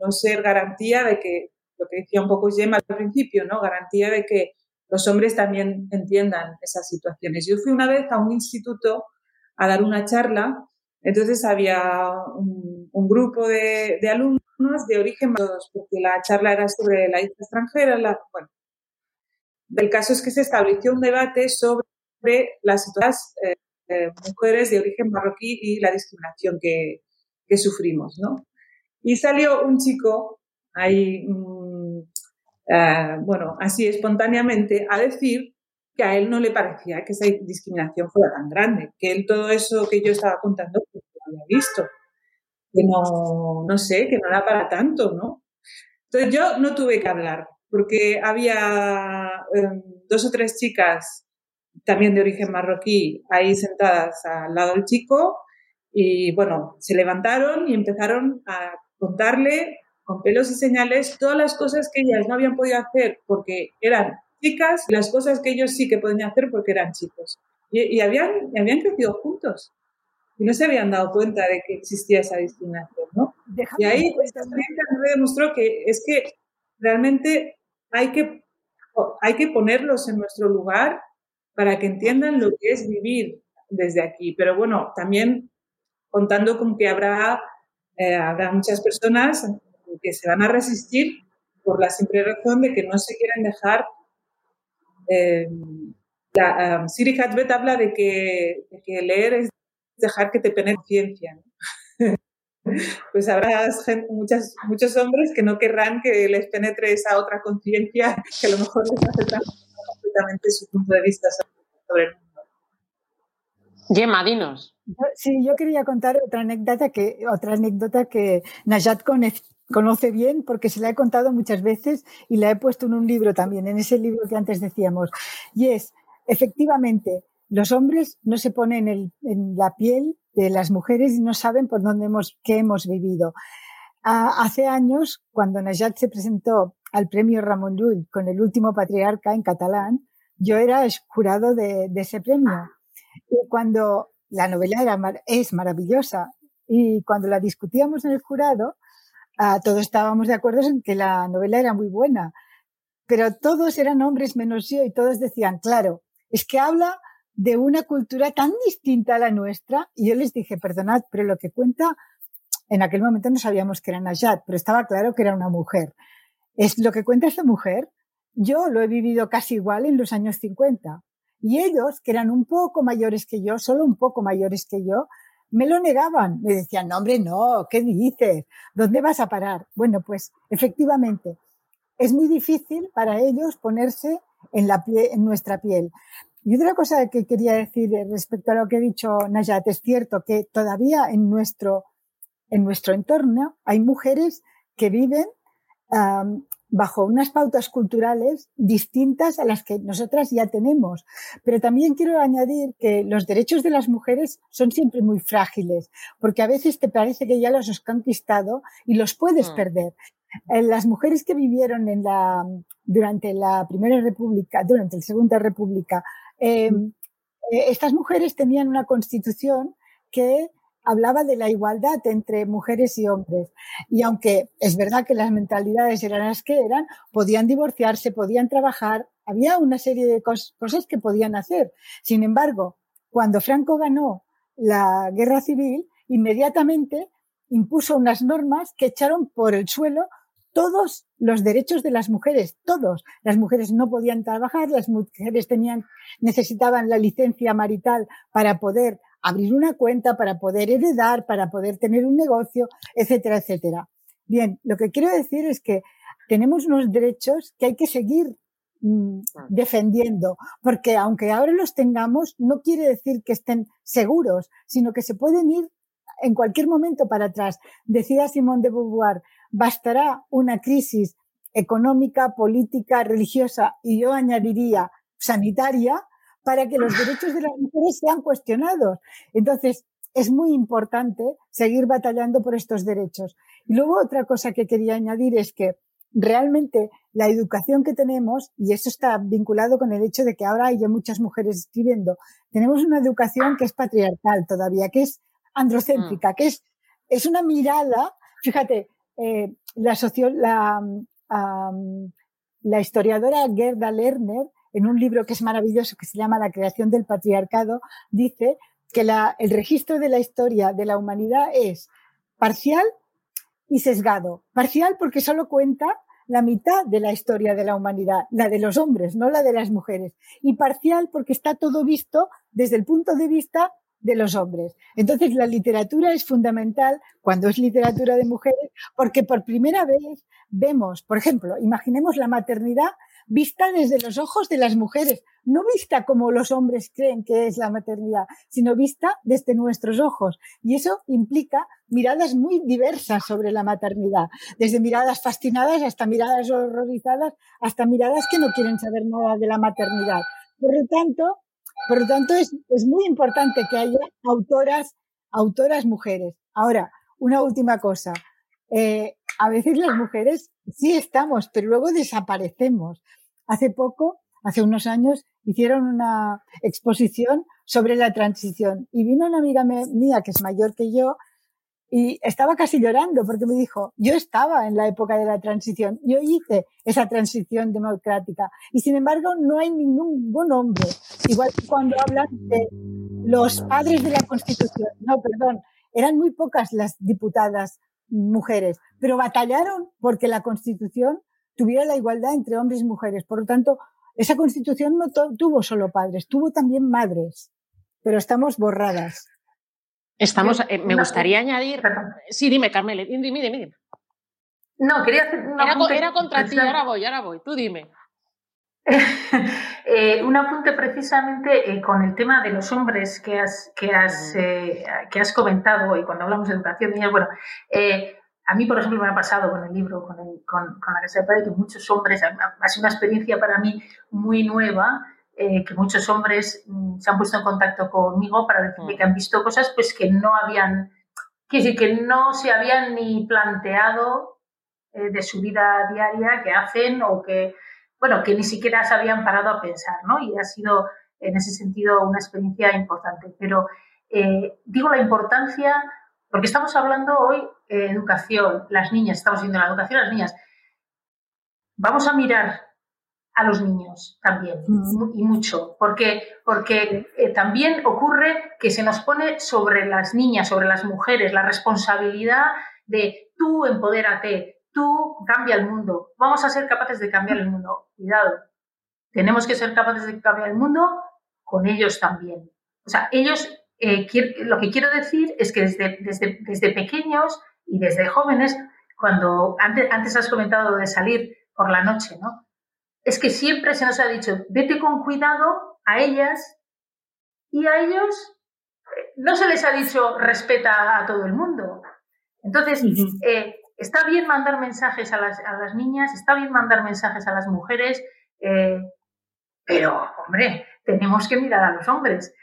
no ser garantía de que lo que decía un poco Gemma al principio, ¿no? Garantía de que los hombres también entiendan esas situaciones. Yo fui una vez a un instituto a dar una charla, entonces había un, grupo de, alumnos de origen porque la charla era sobre la hija extranjera. bueno, el caso es que se estableció un debate sobre las eh, eh, mujeres de origen marroquí y la discriminación que, que sufrimos, ¿no? Y salió un chico ahí, eh, bueno, así espontáneamente, a decir que a él no le parecía que esa discriminación fuera tan grande, que él todo eso que yo estaba contando pues, lo había visto, que no, no sé, que no era para tanto, ¿no? Entonces yo no tuve que hablar, porque había em, dos o tres chicas también de origen marroquí ahí sentadas al lado del chico y bueno, se levantaron y empezaron a contarle con pelos y señales todas las cosas que ellas no habían podido hacer porque eran chicas las cosas que ellos sí que podían hacer porque eran chicos. Y, habían, habían crecido juntos y no se habían dado cuenta de que existía esa discriminación, ¿no? y ahí pues, también me demostró que es que realmente hay que, hay que ponerlos en nuestro lugar para que entiendan lo que es vivir desde aquí. Pero bueno, también contando con que habrá, eh, habrá muchas personas que se van a resistir por la simple razón de que no se quieren dejar. Eh, la, um, Siri Hatbet habla de que, leer es dejar que te penetre conciencia. pues habrá muchas, muchos hombres que no querrán que les penetre esa otra conciencia que a lo mejor les hace completamente su punto de vista sobre el mundo. Gemma, dinos. Sí, yo quería contar otra anécdota que, otra anécdota que Najat conoce bien porque se la he contado muchas veces y la he puesto en un libro también, en ese libro que antes decíamos. Y es, efectivamente, los hombres no se ponen en, la piel de las mujeres y no saben por dónde hemos, qué hemos vivido. hace años, cuando Najat se presentó al premio Ramón Llull con el último patriarca en catalán, yo era jurado de, de ese premio. Y cuando la novela era, es maravillosa y cuando la discutíamos en el jurado, todos estábamos de acuerdo en que la novela era muy buena, pero todos eran hombres menos yo y todos decían, claro, es que habla de una cultura tan distinta a la nuestra. Y yo les dije, perdonad, pero lo que cuenta, en aquel momento no sabíamos que era Najat, pero estaba claro que era una mujer. Es lo que cuenta esta mujer. Yo lo he vivido casi igual en los años 50. Y ellos, que eran un poco mayores que yo, solo un poco mayores que yo, me lo negaban. Me decían, no, hombre, no, ¿qué dices? ¿Dónde vas a parar? Bueno, pues efectivamente, es muy difícil para ellos ponerse en, la en nuestra piel. Y otra cosa que quería decir respecto a lo que ha dicho Nayat, es cierto que todavía en nuestro, en nuestro entorno hay mujeres que viven bajo unas pautas culturales distintas a las que nosotras ya tenemos. Pero también quiero añadir que los derechos de las mujeres son siempre muy frágiles, porque a veces te parece que ya los has conquistado y los puedes mm. perder. Eh, las mujeres que vivieron en la, durante la Primera República, durante la Segunda República, em, mm. eh, estas mujeres tenían una constitución que hablaba de la igualdad entre mujeres y hombres. Y aunque es verdad que las mentalidades eran las que eran, podían divorciarse, podían trabajar, había una serie de cosas que podían hacer. Sin embargo, cuando Franco ganó la guerra civil, inmediatamente impuso unas normas que echaron por el suelo todos los derechos de las mujeres, todos. Las mujeres no podían trabajar, las mujeres tenían, necesitaban la licencia marital para poder abrir una cuenta, para poder heredar, para poder tener un negocio, etcétera, etcétera. Bien, lo que quiero decir es que tenemos unos derechos que hay que seguir mm, defendiendo, porque aunque ahora los tengamos, no quiere decir que estén seguros, sino que se pueden ir en cualquier momento para atrás. Decía Simón de Beauvoir, bastará una crisis económica, política, religiosa y yo añadiría sanitaria para que los derechos de las mujeres sean cuestionados. Entonces, es muy importante seguir batallando por estos derechos. Y luego otra cosa que quería añadir es que realmente la educación que tenemos, y eso está vinculado con el hecho de que ahora hay muchas mujeres escribiendo, tenemos una educación que es patriarcal todavía, que es androcéntrica, mm. que es, es una mirada, fíjate, eh, la, la, la historiadora Gerda Lerner, en un libro que es maravilloso, que se llama La creación del patriarcado, dice que el registro de la historia de la humanidad es parcial y sesgado. Parcial porque solo cuenta la mitad de la historia de la humanidad, la de los hombres, no la de las mujeres. Y parcial porque está todo visto desde el punto de vista de los hombres. Entonces, la literatura es fundamental cuando es literatura de mujeres, porque por primera vez vemos, por ejemplo, imaginemos la maternidad vista desde los ojos de las mujeres, no vista como los hombres creen que es la maternidad, sino vista desde nuestros ojos. Y eso implica miradas muy diversas sobre la maternidad, desde miradas fascinadas hasta miradas horrorizadas, hasta miradas que no quieren saber nada de la maternidad. Por lo tanto, por lo tanto, es, es muy importante que haya autoras, autoras mujeres. Ahora, una última cosa. Eh, a veces las mujeres sí estamos, pero luego desaparecemos. Hace poco, hace unos años, hicieron una exposición sobre la transición y vino una amiga mía que es mayor que yo y estaba casi llorando porque me dijo, yo estaba en la época de la transición, yo hice esa transición democrática y sin embargo no hay ningún buen hombre, igual que cuando hablan de los padres de la Constitución, no, perdón, eran muy pocas las diputadas mujeres, pero batallaron porque la Constitución tuviera la igualdad entre hombres y mujeres. Por lo tanto, esa Constitución no tuvo solo padres, tuvo también madres, pero estamos borradas. Estamos, eh, me gustaría añadir. Sí, dime, Carmele, dime, dime, dime. No, quería hacer una. Era, era contra ti, ahora voy, ahora voy, tú dime. eh, un apunte precisamente eh, con el tema de los hombres que has, que has, eh, que has comentado y cuando hablamos de educación, niñas, bueno, a mí, por ejemplo, me ha pasado con el libro, con, con, con la Casa de Padre, que muchos hombres, ha sido una experiencia para mí muy nueva, eh, que muchos hombres mm, se han puesto en contacto conmigo para decirme que han visto cosas pues que no habían, que, que no se habían ni planteado eh, de su vida diaria que hacen o que, bueno, que ni siquiera se habían parado a pensar, ¿no? Y ha sido en ese sentido una experiencia importante. Pero eh, digo la importancia, porque estamos hablando hoy de educación, las niñas, estamos viendo la educación las niñas. Vamos a mirar a los niños también y mucho, porque, porque eh, también ocurre que se nos pone sobre las niñas, sobre las mujeres, la responsabilidad de tú empodérate, tú cambia el mundo, vamos a ser capaces de cambiar el mundo. Cuidado, tenemos que ser capaces de cambiar el mundo con ellos también. O sea, ellos, eh, lo que quiero decir es que desde, desde, desde pequeños y desde jóvenes, cuando antes, antes has comentado de salir por la noche, ¿no? es que siempre se nos ha dicho, vete con cuidado a ellas y a ellos eh, no se les ha dicho respeta a todo el mundo. Entonces, eh, está bien mandar mensajes a las, a las, niñas, está bien mandar mensajes a las mujeres, eh, pero, hombre, tenemos que mirar a los hombres.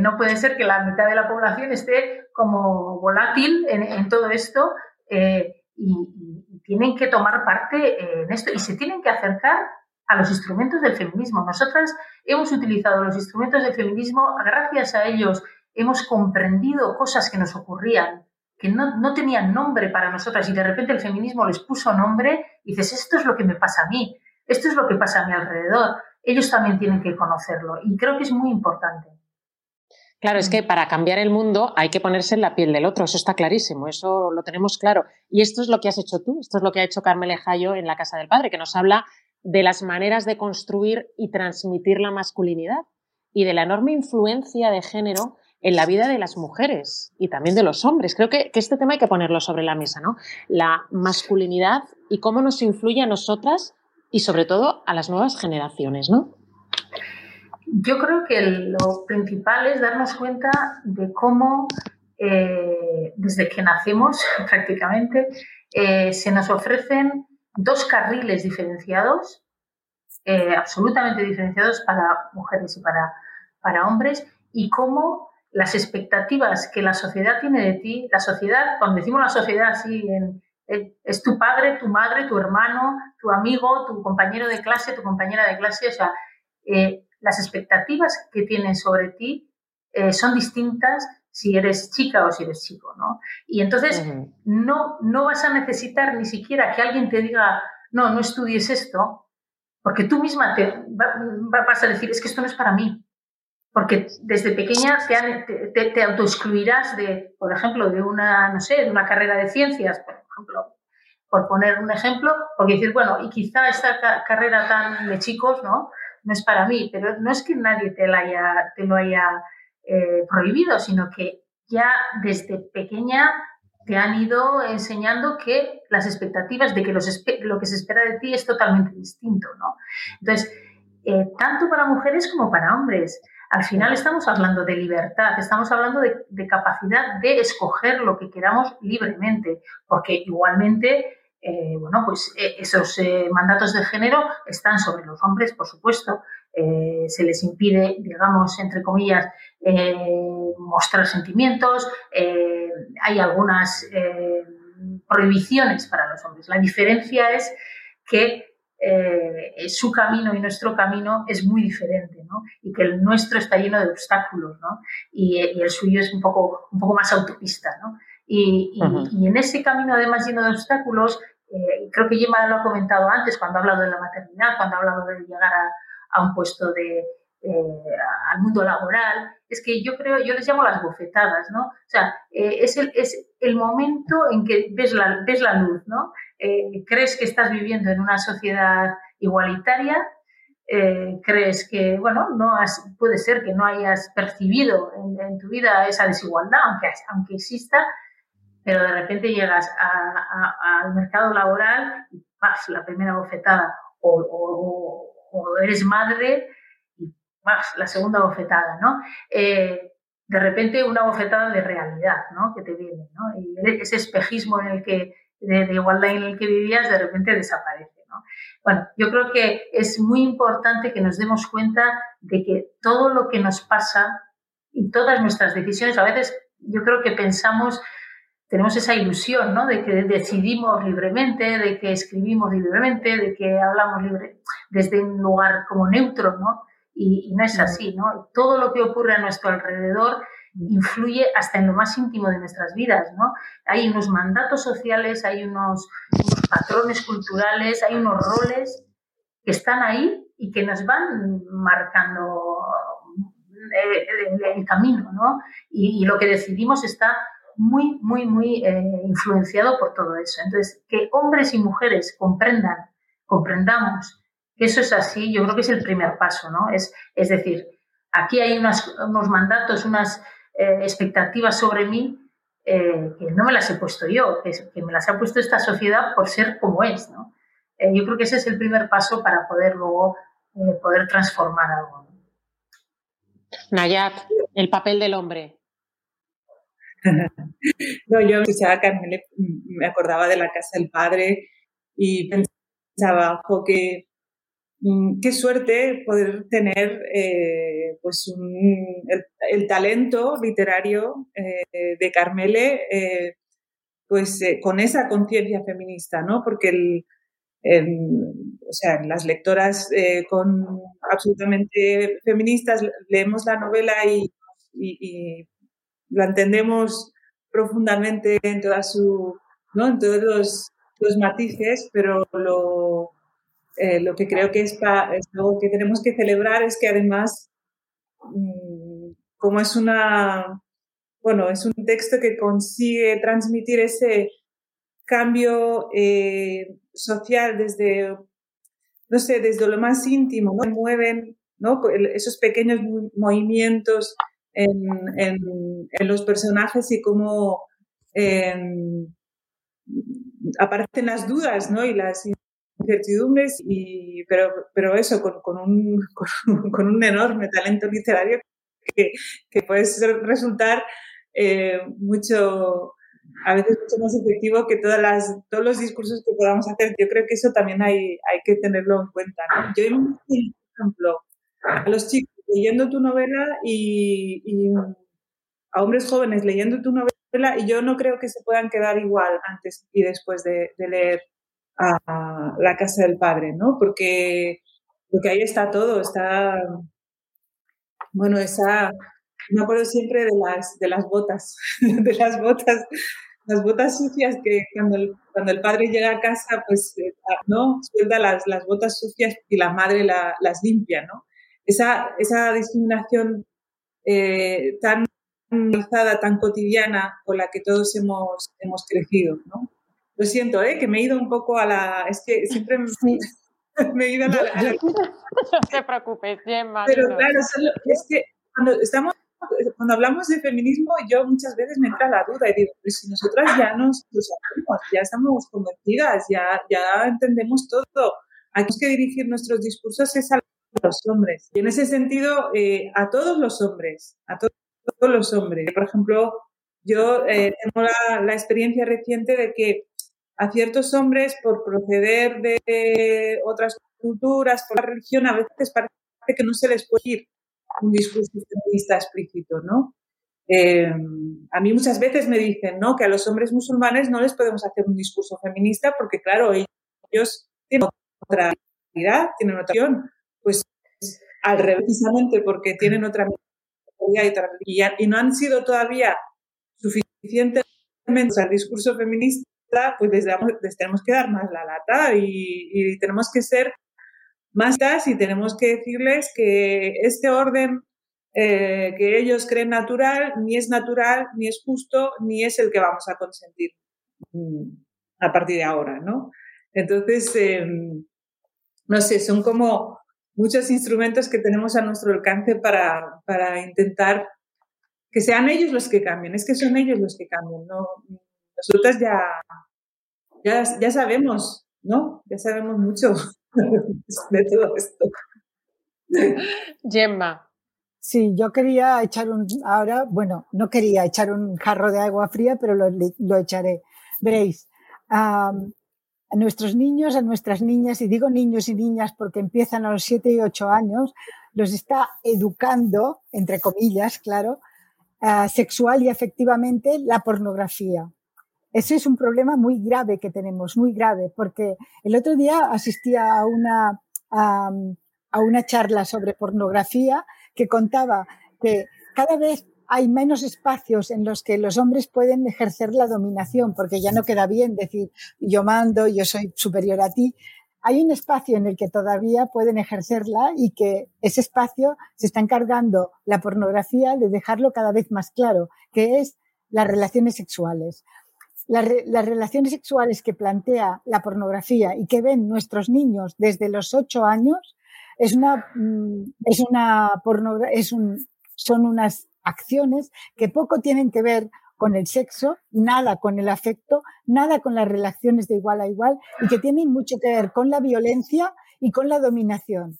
No puede ser que la mitad de la población esté como volátil en, todo esto y, y, tienen que tomar parte en esto y se tienen que acercar a los instrumentos del feminismo. Nosotras hemos utilizado los instrumentos del feminismo, gracias a ellos hemos comprendido cosas que nos ocurrían, que no, no, tenían nombre para nosotras y de repente el feminismo les puso nombre y dices, esto es lo que me pasa a mí, esto es lo que pasa a mi alrededor. ellos también tienen que conocerlo y creo que es muy importante. Claro, es que para cambiar el mundo hay que ponerse en la piel del otro, eso está clarísimo, eso lo tenemos claro. Y esto es lo que has hecho tú, esto es lo que ha hecho Carmele Jayo en la Casa del Padre, que nos habla de las maneras de construir y transmitir la masculinidad y de la enorme influencia de género en la vida de las mujeres y también de los hombres. Creo que, que, este tema hay que ponerlo sobre la mesa, ¿no? La masculinidad y cómo nos influye a nosotras y sobre todo a las nuevas generaciones, ¿no? Yo creo que lo principal es darnos cuenta de cómo eh, desde que nacemos prácticamente eh, se nos ofrecen dos carriles diferenciados, eh, absolutamente diferenciados para mujeres y para, para hombres, y cómo las expectativas que la sociedad tiene de ti, la sociedad, cuando decimos la sociedad así, es tu padre, tu madre, tu hermano, tu amigo, tu compañero de clase, tu compañera de clase, o sea, las expectativas que tienen sobre ti eh, son distintas si eres chica o si eres chico, ¿no? Y entonces no, no vas a necesitar ni siquiera que alguien te diga, no, no estudies esto, porque tú misma te vas a decir, es que esto no es para mí. Porque desde pequeña te, te, te autoexcluirás de, por ejemplo, de una, no sé, de una carrera de ciencias, por ejemplo, por poner un ejemplo, porque decir, bueno, y quizá esta carrera tan de chicos, ¿no? No es para mí, pero no es que nadie te, la haya, te lo haya eh, prohibido, sino que ya desde pequeña te han ido enseñando que las expectativas de que lo que se espera de ti es totalmente distinto, ¿no? Entonces, eh, tanto para mujeres como para hombres. Al final estamos hablando de libertad, estamos hablando de capacidad de escoger lo que queramos libremente, porque igualmente eh, bueno, pues eh, esos eh, mandatos de género están sobre los hombres, por supuesto. se les impide, digamos, entre comillas, mostrar sentimientos. hay algunas prohibiciones para los hombres. La diferencia es que su camino y nuestro camino es muy diferente, ¿no? Y que el nuestro está lleno de obstáculos, ¿no? Y, el suyo es un poco, un poco más autopista, ¿no? Y, y, en ese camino, además lleno de obstáculos, eh, creo que Gemma lo ha comentado antes cuando ha hablado de la maternidad, cuando ha hablado de llegar a, un puesto de, eh, al mundo laboral, es que yo creo, yo les llamo las bofetadas, ¿no? O sea, eh, es, el, es el momento en que ves la, ves la luz, ¿no? crees que estás viviendo en una sociedad igualitaria, crees que, bueno, no puede ser que no hayas percibido en, en tu vida esa desigualdad, aunque, aunque exista, pero de repente llegas al mercado laboral y ¡paf! la primera bofetada, o, eres madre y ¡paf! la segunda bofetada, ¿no? Eh, de repente una bofetada de realidad, ¿no? Que te viene, ¿no? Y ese espejismo en el que, de, igualdad en el que vivías, de repente desaparece, ¿no? Bueno, yo creo que es muy importante que nos demos cuenta de que todo lo que nos pasa y todas nuestras decisiones, a veces yo creo que pensamos tenemos esa ilusión, ¿no? De que decidimos libremente, de que escribimos libremente, de que hablamos libre, desde un lugar como neutro, ¿no? Y, no es así, ¿no? Todo lo que ocurre a nuestro alrededor influye hasta en lo más íntimo de nuestras vidas, ¿no? Hay unos mandatos sociales, hay unos, patrones culturales, hay unos roles que están ahí y que nos van marcando eh, el, camino, ¿no? y, lo que decidimos está muy, muy, muy eh, influenciado por todo eso. Entonces, que hombres y mujeres comprendan, comprendamos que eso es así, yo creo que es el primer paso, ¿no? Es, es decir, aquí hay unos mandatos, unas eh, expectativas sobre mí eh, que no me las he puesto yo, que, que, me las ha puesto esta sociedad por ser como es, ¿no? yo creo que ese es el primer paso para poder luego poder transformar algo. Nayat, el papel del hombre. No, yo escuchaba a me acordaba de la casa del padre y pensaba, que mm, qué suerte poder tener eh, pues el, talento literario eh, de Carmele eh, pues con esa conciencia feminista, ¿no? Porque el, o sea, las lectoras con absolutamente feministas leemos la novela y lo entendemos profundamente en toda su, ¿no? en todos los, matices, pero lo, eh, lo que creo que es, algo que tenemos que celebrar es que además, mm, como es una, bueno, es un texto que consigue transmitir ese cambio eh, social desde, no sé, desde lo más íntimo, ¿no? Mueven, ¿no? Esos pequeños movimientos en, los personajes y cómo em, aparecen las dudas, ¿no? Y las incertidumbres, y, pero, pero eso, con, con, un, con, un enorme talento literario que, que puede resultar eh, mucho, a veces mucho más efectivo que todas las, todos los discursos que podamos hacer. Yo creo que eso también hay, hay que tenerlo en cuenta. Yo, por ejemplo, a los chicos leyendo tu novela y, a hombres jóvenes leyendo tu novela y yo no creo que se puedan quedar igual antes y después de, de leer a la casa del padre, ¿no? Porque, porque ahí está todo, está, bueno, esa, me acuerdo siempre de las, de las botas, de las botas, las botas sucias que cuando el, cuando el padre llega a casa, pues, eh, ¿no? Suelta las, las botas sucias y la madre las limpia, ¿no? Esa, esa discriminación eh, tan tan cotidiana con la que todos hemos, hemos crecido, ¿no? Lo siento, ¿eh? que me he ido un poco a la... Es que siempre me, he ido a la... No te preocupes, Gemma. Pero claro, es que cuando estamos cuando hablamos de feminismo, yo muchas veces me entra la duda y digo, pues si nosotras ya nos lo sabemos, ya estamos convencidas, ya, ya entendemos todo, hay que dirigir nuestros discursos es a los hombres. Y en ese sentido, eh, a todos los hombres, a todos, los hombres. Por ejemplo, yo eh, tengo la, la, experiencia reciente de que a ciertos hombres por proceder de otras culturas, por la religión, a veces parece que no se les puede ir un discurso feminista explícito, ¿no? Eh, a mí muchas veces me dicen, ¿no? Que a los hombres musulmanes no les podemos hacer un discurso feminista porque, claro, ellos tienen otra realidad, tienen otra opción. Pues al revés, precisamente porque tienen otra y, y no han sido todavía suficientemente al discurso feminista pues les, tenemos que dar más la lata y, tenemos que ser más y tenemos que decirles que este orden eh, que ellos creen natural ni es natural, ni es justo, ni es el que vamos a consentir mm, a partir de ahora, ¿no? Entonces, em, no sé, son como muchos instrumentos que tenemos a nuestro alcance para, para intentar que sean ellos los que cambien, es que son ellos los que cambian, ¿no? nosotras ya, ya, ya sabemos, ¿no? Ya sabemos mucho de todo esto. Gemma. Sí, yo quería echar un, ahora, bueno, no quería echar un jarro de agua fría, pero lo, lo echaré. Veréis, a nuestros niños, a nuestras niñas, y digo niños y niñas porque empiezan a los 7 y 8 años, los está educando, entre comillas, claro, sexual y efectivamente la pornografía. Ese es un problema muy grave que tenemos, muy grave, porque el otro día asistía a una, a, una charla sobre pornografía que contaba que cada vez hay menos espacios en los que los hombres pueden ejercer la dominación, porque ya no queda bien decir yo mando, yo soy superior a ti. Hay un espacio en el que todavía pueden ejercerla y que ese espacio se está encargando la pornografía de dejarlo cada vez más claro, que es las relaciones sexuales las relaciones sexuales que plantea la pornografía y que ven nuestros niños desde los ocho años es una, mm, es una es un, son unas acciones que poco tienen que ver con el sexo, nada con el afecto, nada con las relaciones de igual a igual y que tienen mucho que ver con la violencia y con la dominación.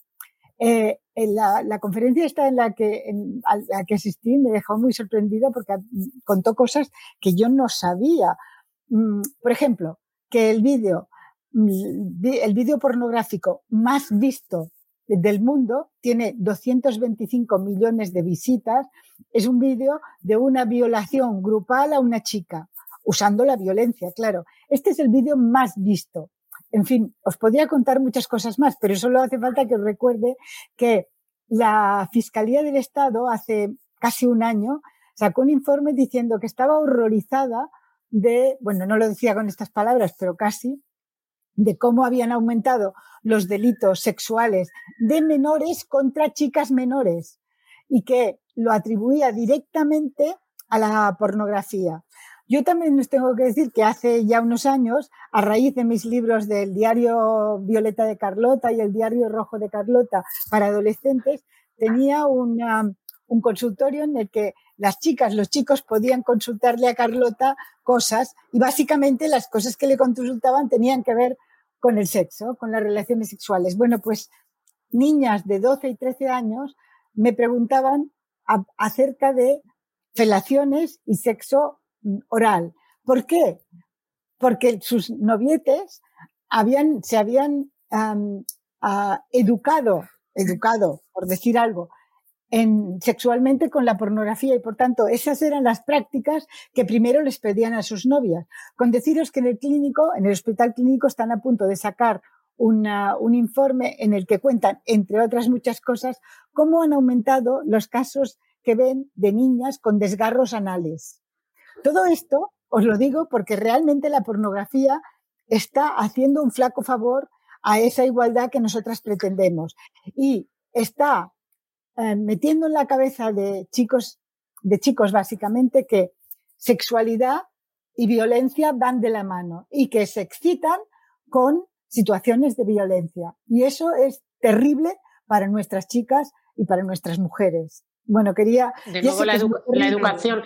Eh, la, conferencia esta en la que, a la que asistí me dejó muy sorprendida porque contó cosas que yo no sabía. Mm, por ejemplo, que el vídeo, mm, el vídeo pornográfico más visto del mundo tiene 225 millones de visitas. Es un vídeo de una violación grupal a una chica, usando la violencia, claro. Este es el vídeo más visto. En fin, os podría contar muchas cosas más, pero solo hace falta que os recuerde que la Fiscalía del Estado hace casi un año sacó un informe diciendo que estaba horrorizada de, bueno, no lo decía con estas palabras, pero casi, de cómo habían aumentado los delitos sexuales de menores contra chicas menores y que lo atribuía directamente a la pornografía. Yo también les tengo que decir que hace ya unos años, a raíz de mis libros del diario Violeta de Carlota y el diario Rojo de Carlota para adolescentes, tenía un consultorio en el que las chicas, los chicos podían consultarle a Carlota cosas y básicamente las cosas que le consultaban tenían que ver con el sexo, con las relaciones sexuales. Bueno, pues niñas de 12 y 13 años me preguntaban acerca de felaciones y sexo mm, oral. ¿Por qué? Porque sus novietes habían, se habían ah, educado, educado, por decir algo, en, sexualmente con la pornografía y por tanto esas eran las prácticas que primero les pedían a sus novias. Con deciros que en el clínico, en el hospital clínico están a punto de sacar un informe en el que cuentan, entre otras muchas cosas, cómo han aumentado los casos que ven de niñas con desgarros anales. Todo esto os lo digo porque realmente la pornografía está haciendo un flaco favor a esa igualdad que nosotras pretendemos y está eh, metiendo en la cabeza de chicos, de chicos básicamente, que sexualidad y violencia van de la mano y que se excitan con situaciones de violencia. Y eso es terrible para nuestras chicas y para nuestras mujeres. Bueno, quería... De nuevo, la, educación.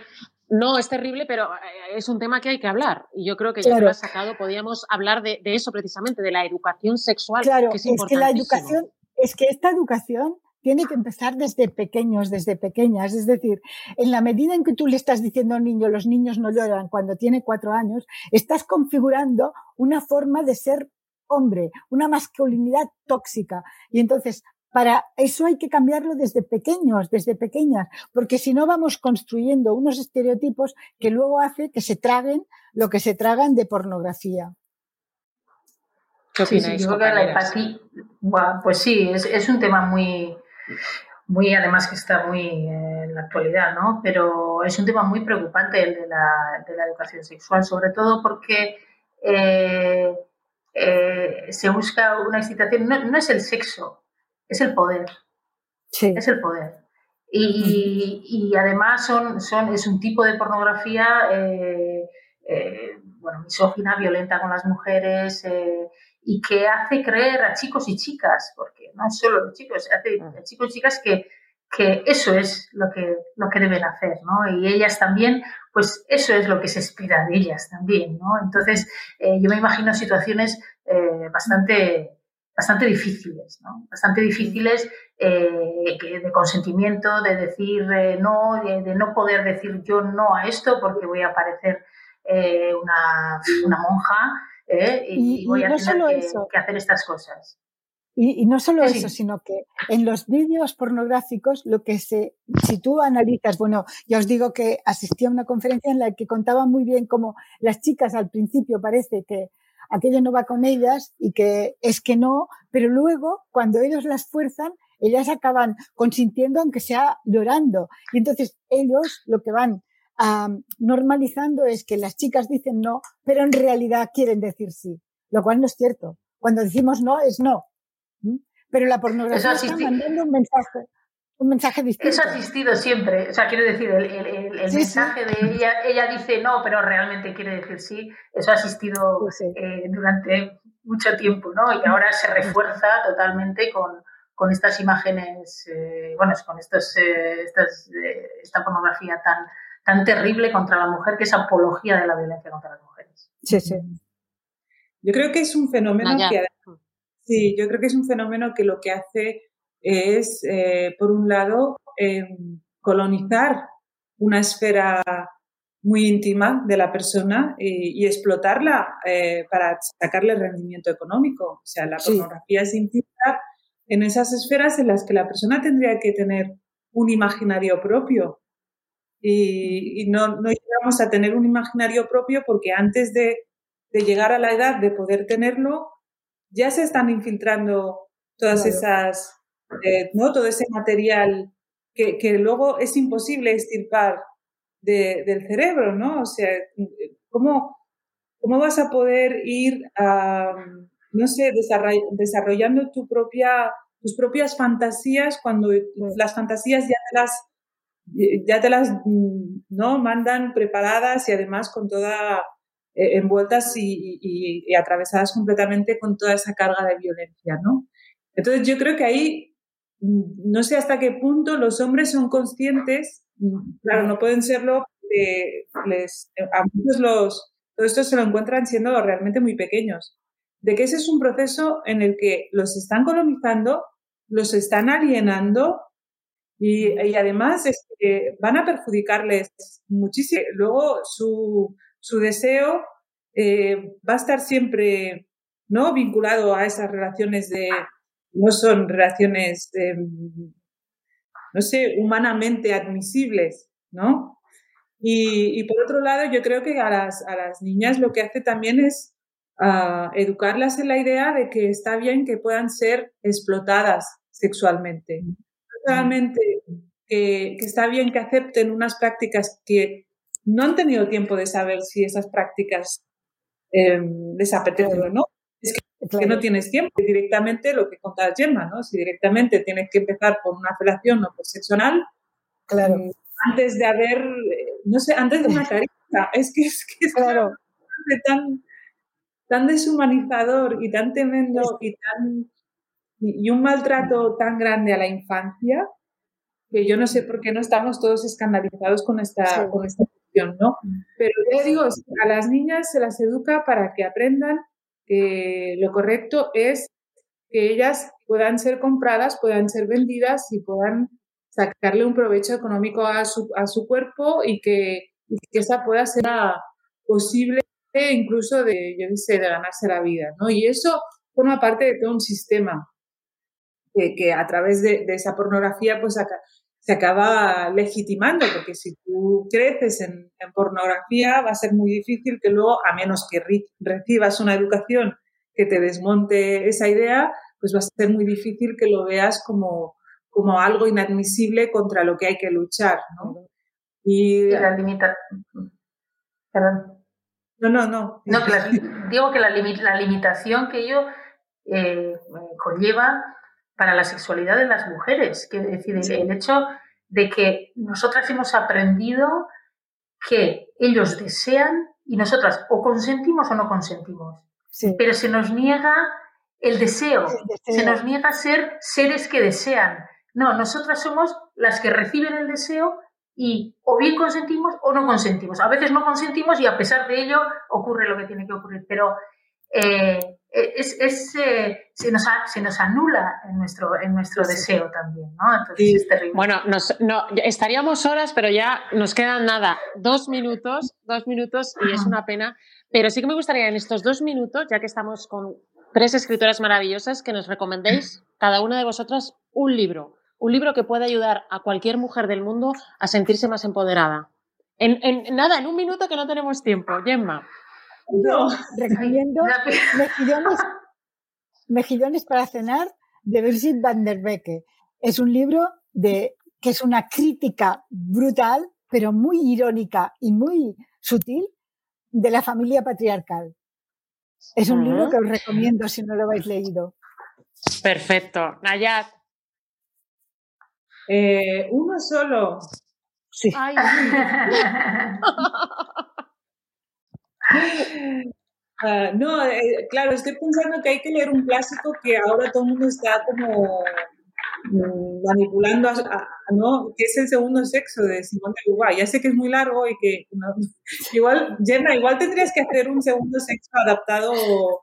No, es terrible, pero eh, es un tema que hay que hablar. Y yo creo que ya lo has sacado, podíamos hablar de, eso precisamente, de la educación sexual. Claro, es, es que la educación, es que esta educación tiene que empezar desde pequeños, desde pequeñas. Es decir, en la medida en que tú le estás diciendo a un niño, los niños no lloran cuando tiene cuatro años, estás configurando una forma de ser hombre, una masculinidad tóxica. Y entonces, para eso hay que cambiarlo desde pequeños, desde pequeñas, porque si no vamos construyendo unos estereotipos que luego hace que se traguen lo que se tragan de pornografía. sí, sí, yo creo que la empatía, pues sí, es, es, un tema muy, muy además que está muy en la actualidad, ¿no? Pero es un tema muy preocupante el de la, de la educación sexual, sobre todo porque eh, eh, se busca una excitación, no, es el sexo, es el poder. Sí. Es el poder. Y, y, además son, son, es un tipo de pornografía eh, bueno, misógina, violenta con las mujeres y que hace creer a chicos y chicas, porque no solo los chicos, hace a chicos y chicas que, que eso es lo que, lo que deben hacer, ¿no? Y ellas también, pues eso es lo que se espera de ellas también, ¿no? Entonces, eh, yo me imagino situaciones eh, bastante, bastante difíciles, ¿no? Bastante difíciles eh, de consentimiento, de decir no, de, no poder decir yo no a esto porque voy a parecer una, una monja. ¿Eh? y, voy a tener que, hacer estas cosas. Y, no solo eso, sino que en los vídeos pornográficos, lo que se, si tú analizas, bueno, ya os digo que asistí a una conferencia en la que contaba muy bien cómo las chicas al principio parece que aquello no va con ellas y que es que no, pero luego cuando ellos las fuerzan, ellas acaban consintiendo aunque sea llorando. Y entonces ellos lo que van normalizando es que las chicas dicen no, pero en realidad quieren decir sí, lo cual no es cierto. Cuando decimos no, es no. Pero la pornografía está mandando un mensaje, un mensaje distinto. Eso ha existido siempre. O sea, quiero decir, el, mensaje de ella, ella dice no, pero realmente quiere decir sí. Eso ha existido eh, durante mucho tiempo, ¿no? Y ahora se refuerza totalmente con, con estas imágenes, eh, bueno, con estos, eh, estas, esta pornografía tan, tan terrible contra la mujer que es apología de la violencia contra las mujeres. Sí, sí. Yo creo que es un fenómeno que sí, yo creo que es un fenómeno que lo que hace es, eh, por un lado, em, colonizar una esfera muy íntima de la persona y, explotarla eh, para sacarle rendimiento económico. O sea, la pornografía es infiltrar en esas esferas en las que la persona tendría que tener un imaginario propio y, no, no, llegamos a tener un imaginario propio porque antes de, de, llegar a la edad de poder tenerlo, ya se están infiltrando todas esas, eh, ¿no? Todo ese material que, que, luego es imposible estirpar de, del cerebro, ¿no? O sea, ¿cómo, cómo vas a poder ir a, no sé, desarrollando tu propia, tus propias fantasías cuando las fantasías ya te las, ya te las mm, ¿no? mandan preparadas y además con toda eh, envueltas y, atravesadas completamente con toda esa carga de violencia, ¿no? Entonces yo creo que ahí mm, no sé hasta qué punto los hombres son conscientes, mm, claro, no pueden serlo, les, a muchos los, todo esto se lo encuentran siendo realmente muy pequeños, de que ese es un proceso en el que los están colonizando, los están alienando y, además van a perjudicarles muchísimo. Luego su, su deseo eh, va a estar siempre ¿no? vinculado a esas relaciones de, no son relaciones, no sé, humanamente admisibles, ¿no? Y, por otro lado, yo creo que a las, a las niñas lo que hace también es uh, educarlas en la idea de que está bien que puedan ser explotadas sexualmente. No solamente que, que, está bien que acepten unas prácticas que no han tenido tiempo de saber si esas prácticas eh, les apetecen o no. Es que, que, no tienes tiempo. Directamente lo que contaba Gemma, ¿no? Si directamente tienes que empezar por una felación o por sexo anal, claro. Mm, antes de haber no sé, antes de una caricia. Es que es, que es claro. tan, tan deshumanizador y tan tremendo y tan y un maltrato tan grande a la infancia que yo no sé por qué no estamos todos escandalizados con esta, con esta cuestión, ¿no? Pero yo digo, a las niñas se las educa para que aprendan que lo correcto es que ellas puedan ser compradas, puedan ser vendidas y puedan sacarle un provecho económico a su, a su cuerpo y que, que esa pueda ser posible incluso de, yo sé, de ganarse la vida, ¿no? Y eso forma parte de todo un sistema que, que a través de, de, esa pornografía pues se acaba legitimando, porque si tú creces en, en, pornografía va a ser muy difícil que luego, a menos que recibas una educación que te desmonte esa idea, pues va a ser muy difícil que lo veas como, como algo inadmisible contra lo que hay que luchar, ¿no? Y la limita... Perdón. No, no, no. no digo que la, la, limitación que ello eh, conlleva para la sexualidad de las mujeres, que es decir, el, hecho de que nosotras hemos aprendido que ellos desean y nosotras o consentimos o no consentimos, pero se nos niega el deseo, se nos niega ser seres que desean. No, nosotras somos las que reciben el deseo y o bien consentimos o no consentimos. A veces no consentimos y a pesar de ello ocurre lo que tiene que ocurrir, pero eh, es, eh, se, nos se, nos anula en nuestro, en nuestro deseo también, ¿no? Entonces es terrible. Bueno, no, estaríamos horas, pero ya nos quedan nada, dos minutos, dos minutos y es una pena. Pero sí que me gustaría en estos dos minutos, ya que estamos con tres escritoras maravillosas, que nos recomendéis cada una de vosotras un libro un libro que puede ayudar a cualquier mujer del mundo a sentirse más empoderada. En, nada, en un minuto que no tenemos tiempo. Gemma. Yo recomiendo Mejillones, para cenar de Birgit van der Becke. Es un libro de, que es una crítica brutal, pero muy irónica y muy sutil de la familia patriarcal. Es un libro que os recomiendo si no lo habéis leído. Perfecto. Nayat, eh, uno solo. Sí. Ah, no, eh, claro, estoy pensando que hay que leer un clásico que ahora todo el mundo está como mm, manipulando, ¿no? Que es el segundo sexo de Simón de Beauvoir. Ya sé que es muy largo y que igual, Jenna, igual tendrías que hacer un segundo sexo adaptado.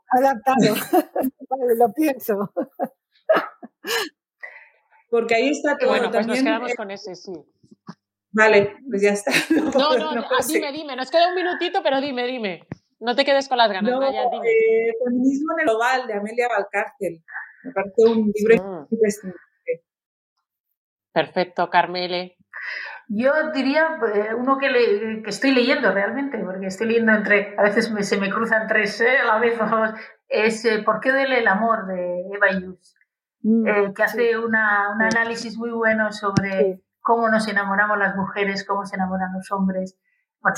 Adaptado. vale, lo pienso. Porque ahí está todo. Bueno, pues nos quedamos con ese, sí. Vale, pues ya está. No, no, no, dime, dime. Nos queda un minutito, pero dime, dime. No te quedes con las ganas. No, dime. Eh, Feminismo en el Oval, de Amelia Valcárcel. Me parece un libro mm. Perfecto, Carmele. Yo diría eh, uno que, le, que, estoy leyendo realmente, porque estoy leyendo entre, a veces se me cruzan tres eh, a la vez, es ¿Por qué duele el amor? de Eva Hughes. Mm, eh, que hace una, un análisis muy bueno sobre cómo nos enamoramos las mujeres, cómo se enamoran los hombres,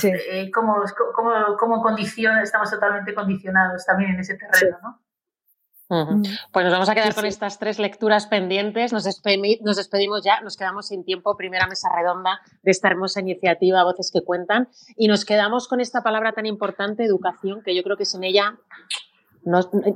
eh, cómo, cómo, cómo condiciona, estamos totalmente condicionados también en ese terreno, ¿no? Mm. Pues nos vamos a quedar con estas tres lecturas pendientes. Nos, nos, despedimos ya, nos quedamos sin tiempo. Primera mesa redonda de esta hermosa iniciativa Voces que Cuentan. Y nos quedamos con esta palabra tan importante, educación, que yo creo que sin ella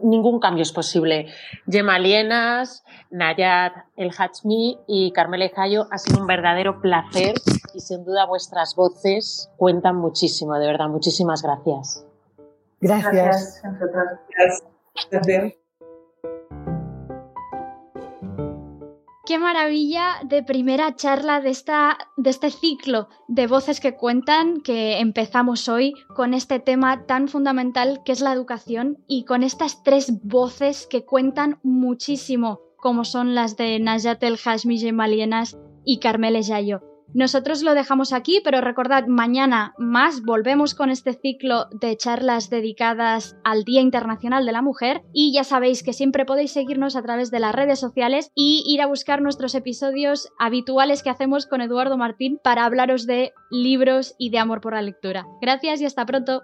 ningún cambio es posible. Gemma Lienas, Nayat El Hachmi y Carmela Jayo, ha sido un verdadero placer y sin duda vuestras voces cuentan muchísimo, de verdad. Muchísimas gracias. Gracias. gracias. Qué maravilla de primera charla de, esta, de este ciclo de voces que cuentan que empezamos hoy con este tema tan fundamental que es la educación y con estas tres voces que cuentan muchísimo, como son las de Najat El Hashmi Malienas y Carmele Yayo. Nosotros lo dejamos aquí, pero recordad, mañana más volvemos con este ciclo de charlas dedicadas al Día Internacional de la Mujer y ya sabéis que siempre podéis seguirnos a través de las redes sociales y ir a buscar nuestros episodios habituales que hacemos con Eduardo Martín para hablaros de libros y de amor por la lectura. Gracias y hasta pronto.